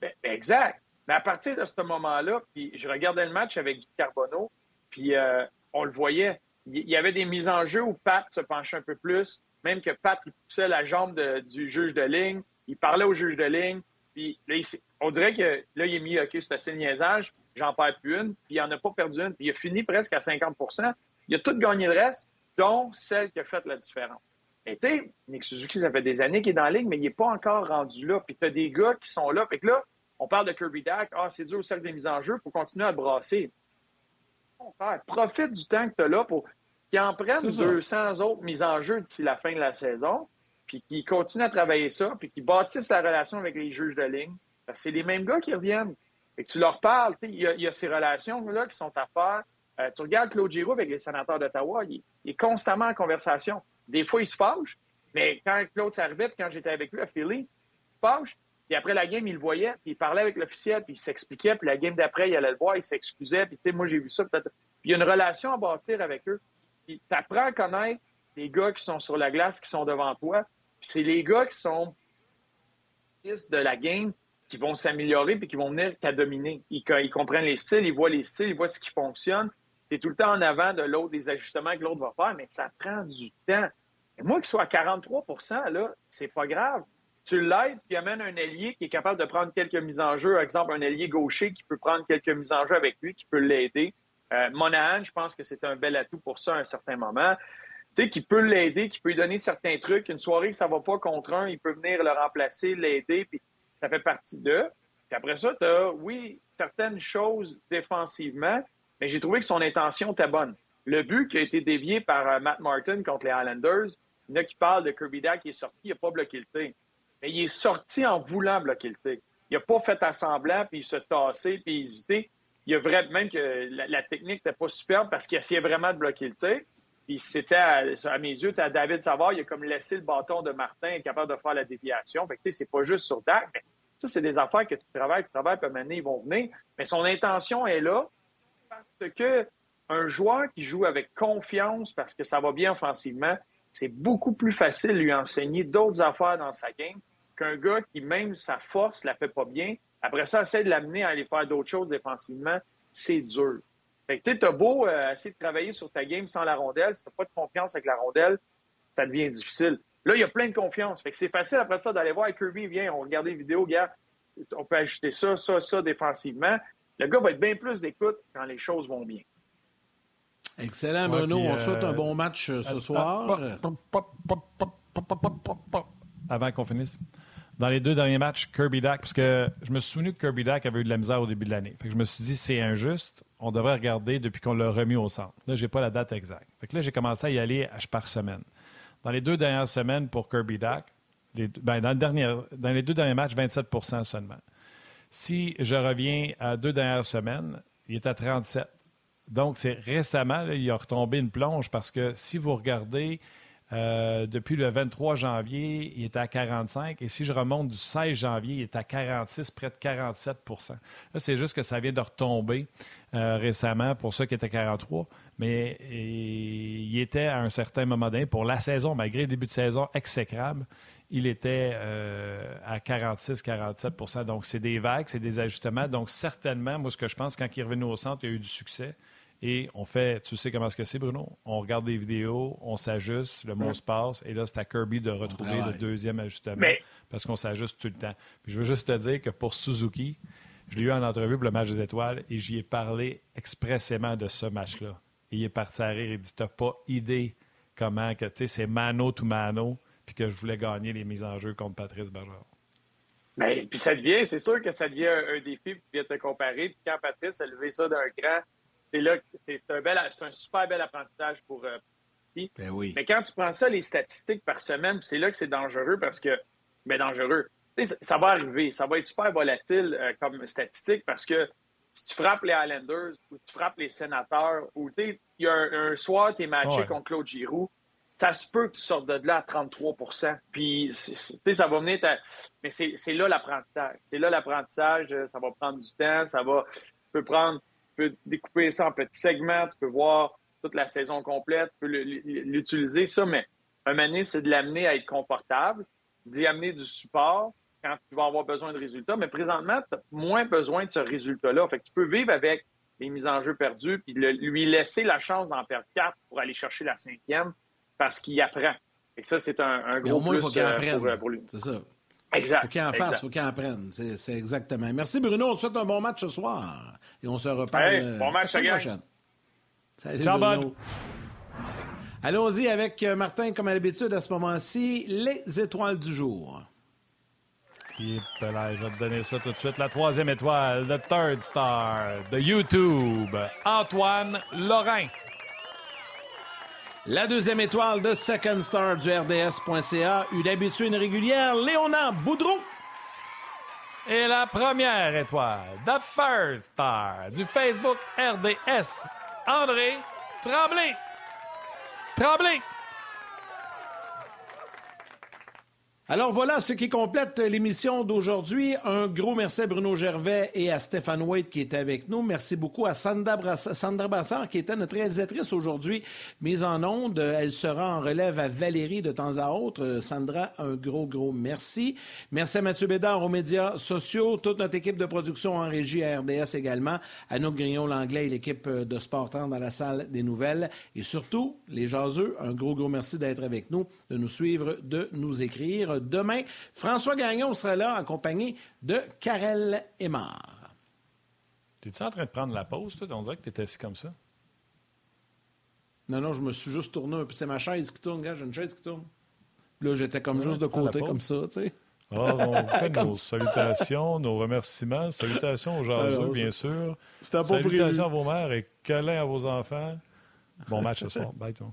Ben, ben, exact. Mais à partir de ce moment-là, puis je regardais le match avec Guy Carbonneau, puis euh, on le voyait. Il y avait des mises en jeu où Pat se penchait un peu plus, même que Pat il poussait la jambe du juge de ligne, il parlait au juge de ligne, puis là, on dirait que là, il est mis, OK, c'est assez niaisage, j'en perds plus une, puis il n'en a pas perdu une, puis il a fini presque à 50% Il a tout gagné le reste, dont celle qui a fait la différence. Et tu sais, Nick Suzuki, ça fait des années qu'il est dans la ligne, mais il n'est pas encore rendu là. Puis tu as des gars qui sont là. Fait que là, on parle de Kirby Dack. Ah, c'est dur au cercle des mises en jeu, il faut continuer à brasser. Profite du temps que tu as là pour qu'il en prenne 200 autres mises en jeu d'ici la fin de la saison, puis qu'il continue à travailler ça, puis qu'il bâtisse sa relation avec les juges de ligne. c'est les mêmes gars qui reviennent. Et que tu leur parles, il y, a ces relations-là qui sont à faire. Euh, tu regardes Claude Giroux avec les sénateurs d'Ottawa, il, il, est constamment en conversation. Des fois, il se fâche, mais quand Claude s'arrivait, quand j'étais avec lui à Philly, il se fâche. Puis après la game, il le voyait, puis il parlait avec l'officiel, puis il s'expliquait, puis la game d'après, il allait le voir, il s'excusait, puis tu sais, moi, j'ai vu ça. Puis il y a une relation à bâtir avec eux. Puis tu apprends à connaître les gars qui sont sur la glace, qui sont devant toi. Puis c'est les gars qui sont de la game qui vont s'améliorer puis qui vont venir qu'à dominer. Ils, comprennent les styles, ils voient les styles, ils voient ce qui fonctionne. Tu es tout le temps en avant de l'autre, des ajustements que l'autre va faire, mais ça prend du temps. Et moi, qu'il soit à 43% là, c'est pas grave. Tu l'aides, puis amène un allié qui est capable de prendre quelques mises en jeu. Par exemple, un allié gaucher qui peut prendre quelques mises en jeu avec lui, qui peut l'aider. Euh, Monahan, je pense que c'est un bel atout pour ça à un certain moment. Tu sais, qui peut l'aider, qui peut lui donner certains trucs. Une soirée ça va pas contre un, il peut venir le remplacer, l'aider, puis ça fait partie d'eux. Puis après ça, tu as, oui, certaines choses défensivement, mais j'ai trouvé que son intention était bonne. Le but qui a été dévié par euh, Matt Martin contre les Highlanders, il y en a qui parlent de Kirby Dack qui est sorti, il n'a pas bloqué le tir. Il est sorti en voulant bloquer le tir. Il n'a pas fait assemblant, puis il se tassé, puis hésité. Il a vraiment, même que la, technique n'était pas superbe parce qu'il essayait vraiment de bloquer le tir. Puis c'était, à, mes yeux, à David Savard, il a comme laissé le bâton de Martin, capable de faire la déviation. Fait que c'est pas juste sur Dak, mais ça, c'est des affaires que tu travailles, tu travailles, puis à ils vont venir. Mais son intention est là parce que un joueur qui joue avec confiance parce que ça va bien offensivement, c'est beaucoup plus facile de lui enseigner d'autres affaires dans sa game qu'un gars qui, même sa force, la fait pas bien. Après ça, essaie de l'amener à aller faire d'autres choses défensivement. C'est dur. Fait que tu as beau euh, essayer de travailler sur ta game sans la rondelle, si tu pas de confiance avec la rondelle, ça devient difficile. Là, il y a plein de confiance. Fait que c'est facile après ça d'aller voir Kirby, viens, on regarde les vidéos, gars, on peut ajouter ça, ça, ça défensivement. Le gars va être bien plus d'écoute quand les choses vont bien. Excellent, Bruno. on souhaite un bon match ce soir. Avant qu'on finisse. Dans les deux derniers matchs, Kirby Dack, parce que je me suis souvenu que Kirby Dack avait eu de la misère au début de l'année. je me suis dit, c'est injuste. On devrait regarder depuis qu'on l'a remis au centre. Là, je n'ai pas la date exacte. Fait que là, j'ai commencé à y aller par semaine. Dans les deux dernières semaines pour Kirby Dack, ben, dans, dans les deux derniers matchs, 27% seulement. Si je reviens à deux dernières semaines, il est à 37. Donc, c'est récemment, il a retombé une plonge parce que si vous regardez euh, depuis le 23 janvier, il est à 45. Et si je remonte du 16 janvier, il est à 46, près de 47% Là, c'est juste que ça vient de retomber euh, récemment pour ceux qui étaient à 43. Mais il était à un certain moment donné, pour la saison, malgré le début de saison exécrable, il était euh, à 46-47% Donc, c'est des vagues, c'est des ajustements. Donc, certainement, moi, ce que je pense, quand il est revenu au centre, il y a eu du succès. Et on fait, tu sais comment ce que c'est, Bruno? On regarde des vidéos, on s'ajuste, le mot se passe, et là, c'est à Kirby de retrouver le deuxième ajustement parce qu'on s'ajuste tout le temps. je veux juste te dire que pour Suzuki, je l'ai eu en entrevue pour le match des étoiles et j'y ai parlé expressément de ce match-là. Et il est parti à rire, il dit T'as pas idée comment que, tu sais, c'est mano to mano, puis que je voulais gagner les mises en jeu contre Patrice Bergeron. Mais puis ça devient, c'est sûr que ça devient un, défi, puis vient te comparer. Puis quand Patrice a levé ça d'un cran, c'est là c'est un, bel, un super bel apprentissage pour. Euh, ben oui. Mais quand tu prends ça, les statistiques par semaine, c'est là que c'est dangereux parce que. Mais ben, dangereux. Ça, va arriver. Ça va être super volatile euh, comme statistique parce que si tu frappes les Highlanders ou tu frappes les sénateurs ou il y a un, soir, tu es matché contre Claude Giroux, ça se peut que tu sortes de là à 33% Puis, ça va venir. Mais c'est là l'apprentissage. C'est là l'apprentissage. Ça va prendre du temps. Ça va. Tu peux prendre. Tu peux découper ça en petits segments. Tu peux voir toute la saison complète. Tu peux l'utiliser, ça. Mais un mané, c'est de l'amener à être confortable, d'y amener du support quand tu vas avoir besoin de résultats. Mais présentement, tu as moins besoin de ce résultat-là. Fait que tu peux vivre avec les mises en jeu perdues, puis lui laisser la chance d'en perdre quatre pour aller chercher la cinquième parce qu'il apprend. Et ça, c'est un, gros plus euh, pour, euh, pour, lui. C'est ça. Exact. Faut qu'il en fasse, faut qu'il en prenne. C'est exactement. Merci Bruno, on te souhaite un bon match ce soir. Et on se reparle hey, bon match, la semaine prochaine. Salut Ciao, Bruno. Allons-y avec euh, Martin, comme à l'habitude, à ce moment-ci, les étoiles du jour. je vais te donner ça tout de suite. La troisième étoile, le third star de YouTube, Antoine Lorrain. La deuxième étoile de Second Star du RDS.ca, une habituée, une régulière, Léonard Boudreau. Et la première étoile, The First Star du Facebook RDS, André Tremblay. Tremblay. Alors voilà ce qui complète l'émission d'aujourd'hui. Un gros merci à Bruno Gervais et à Stéphane White qui était avec nous. Merci beaucoup à Sandra, Brassard qui était notre réalisatrice aujourd'hui, mise en onde. Elle sera en relève à Valérie de temps à autre. Sandra, un gros, gros merci. Merci à Mathieu Bédard aux médias sociaux, toute notre équipe de production en régie à RDS également, à nous Grignon-Langlais et l'équipe de Sport dans la salle des nouvelles. Et surtout, les jaseux, un gros, gros merci d'être avec nous, de nous suivre, de nous écrire demain. François Gagnon sera là, accompagné de Karel Aymar. T'es-tu en train de prendre la pause, toi? On dirait que tu étais assis comme ça. Non, non, je me suis juste tourné un peu. C'est ma chaise qui tourne, gars. J'ai une chaise qui tourne. Là, j'étais comme juste de côté, comme ça, tu sais. Ah, on fait nos salutations, nos remerciements. Salutations aux gens, bien sûr. C'était pas Salutations à vos mères et câlins à vos enfants. Bon match ce soir. Bye, toi.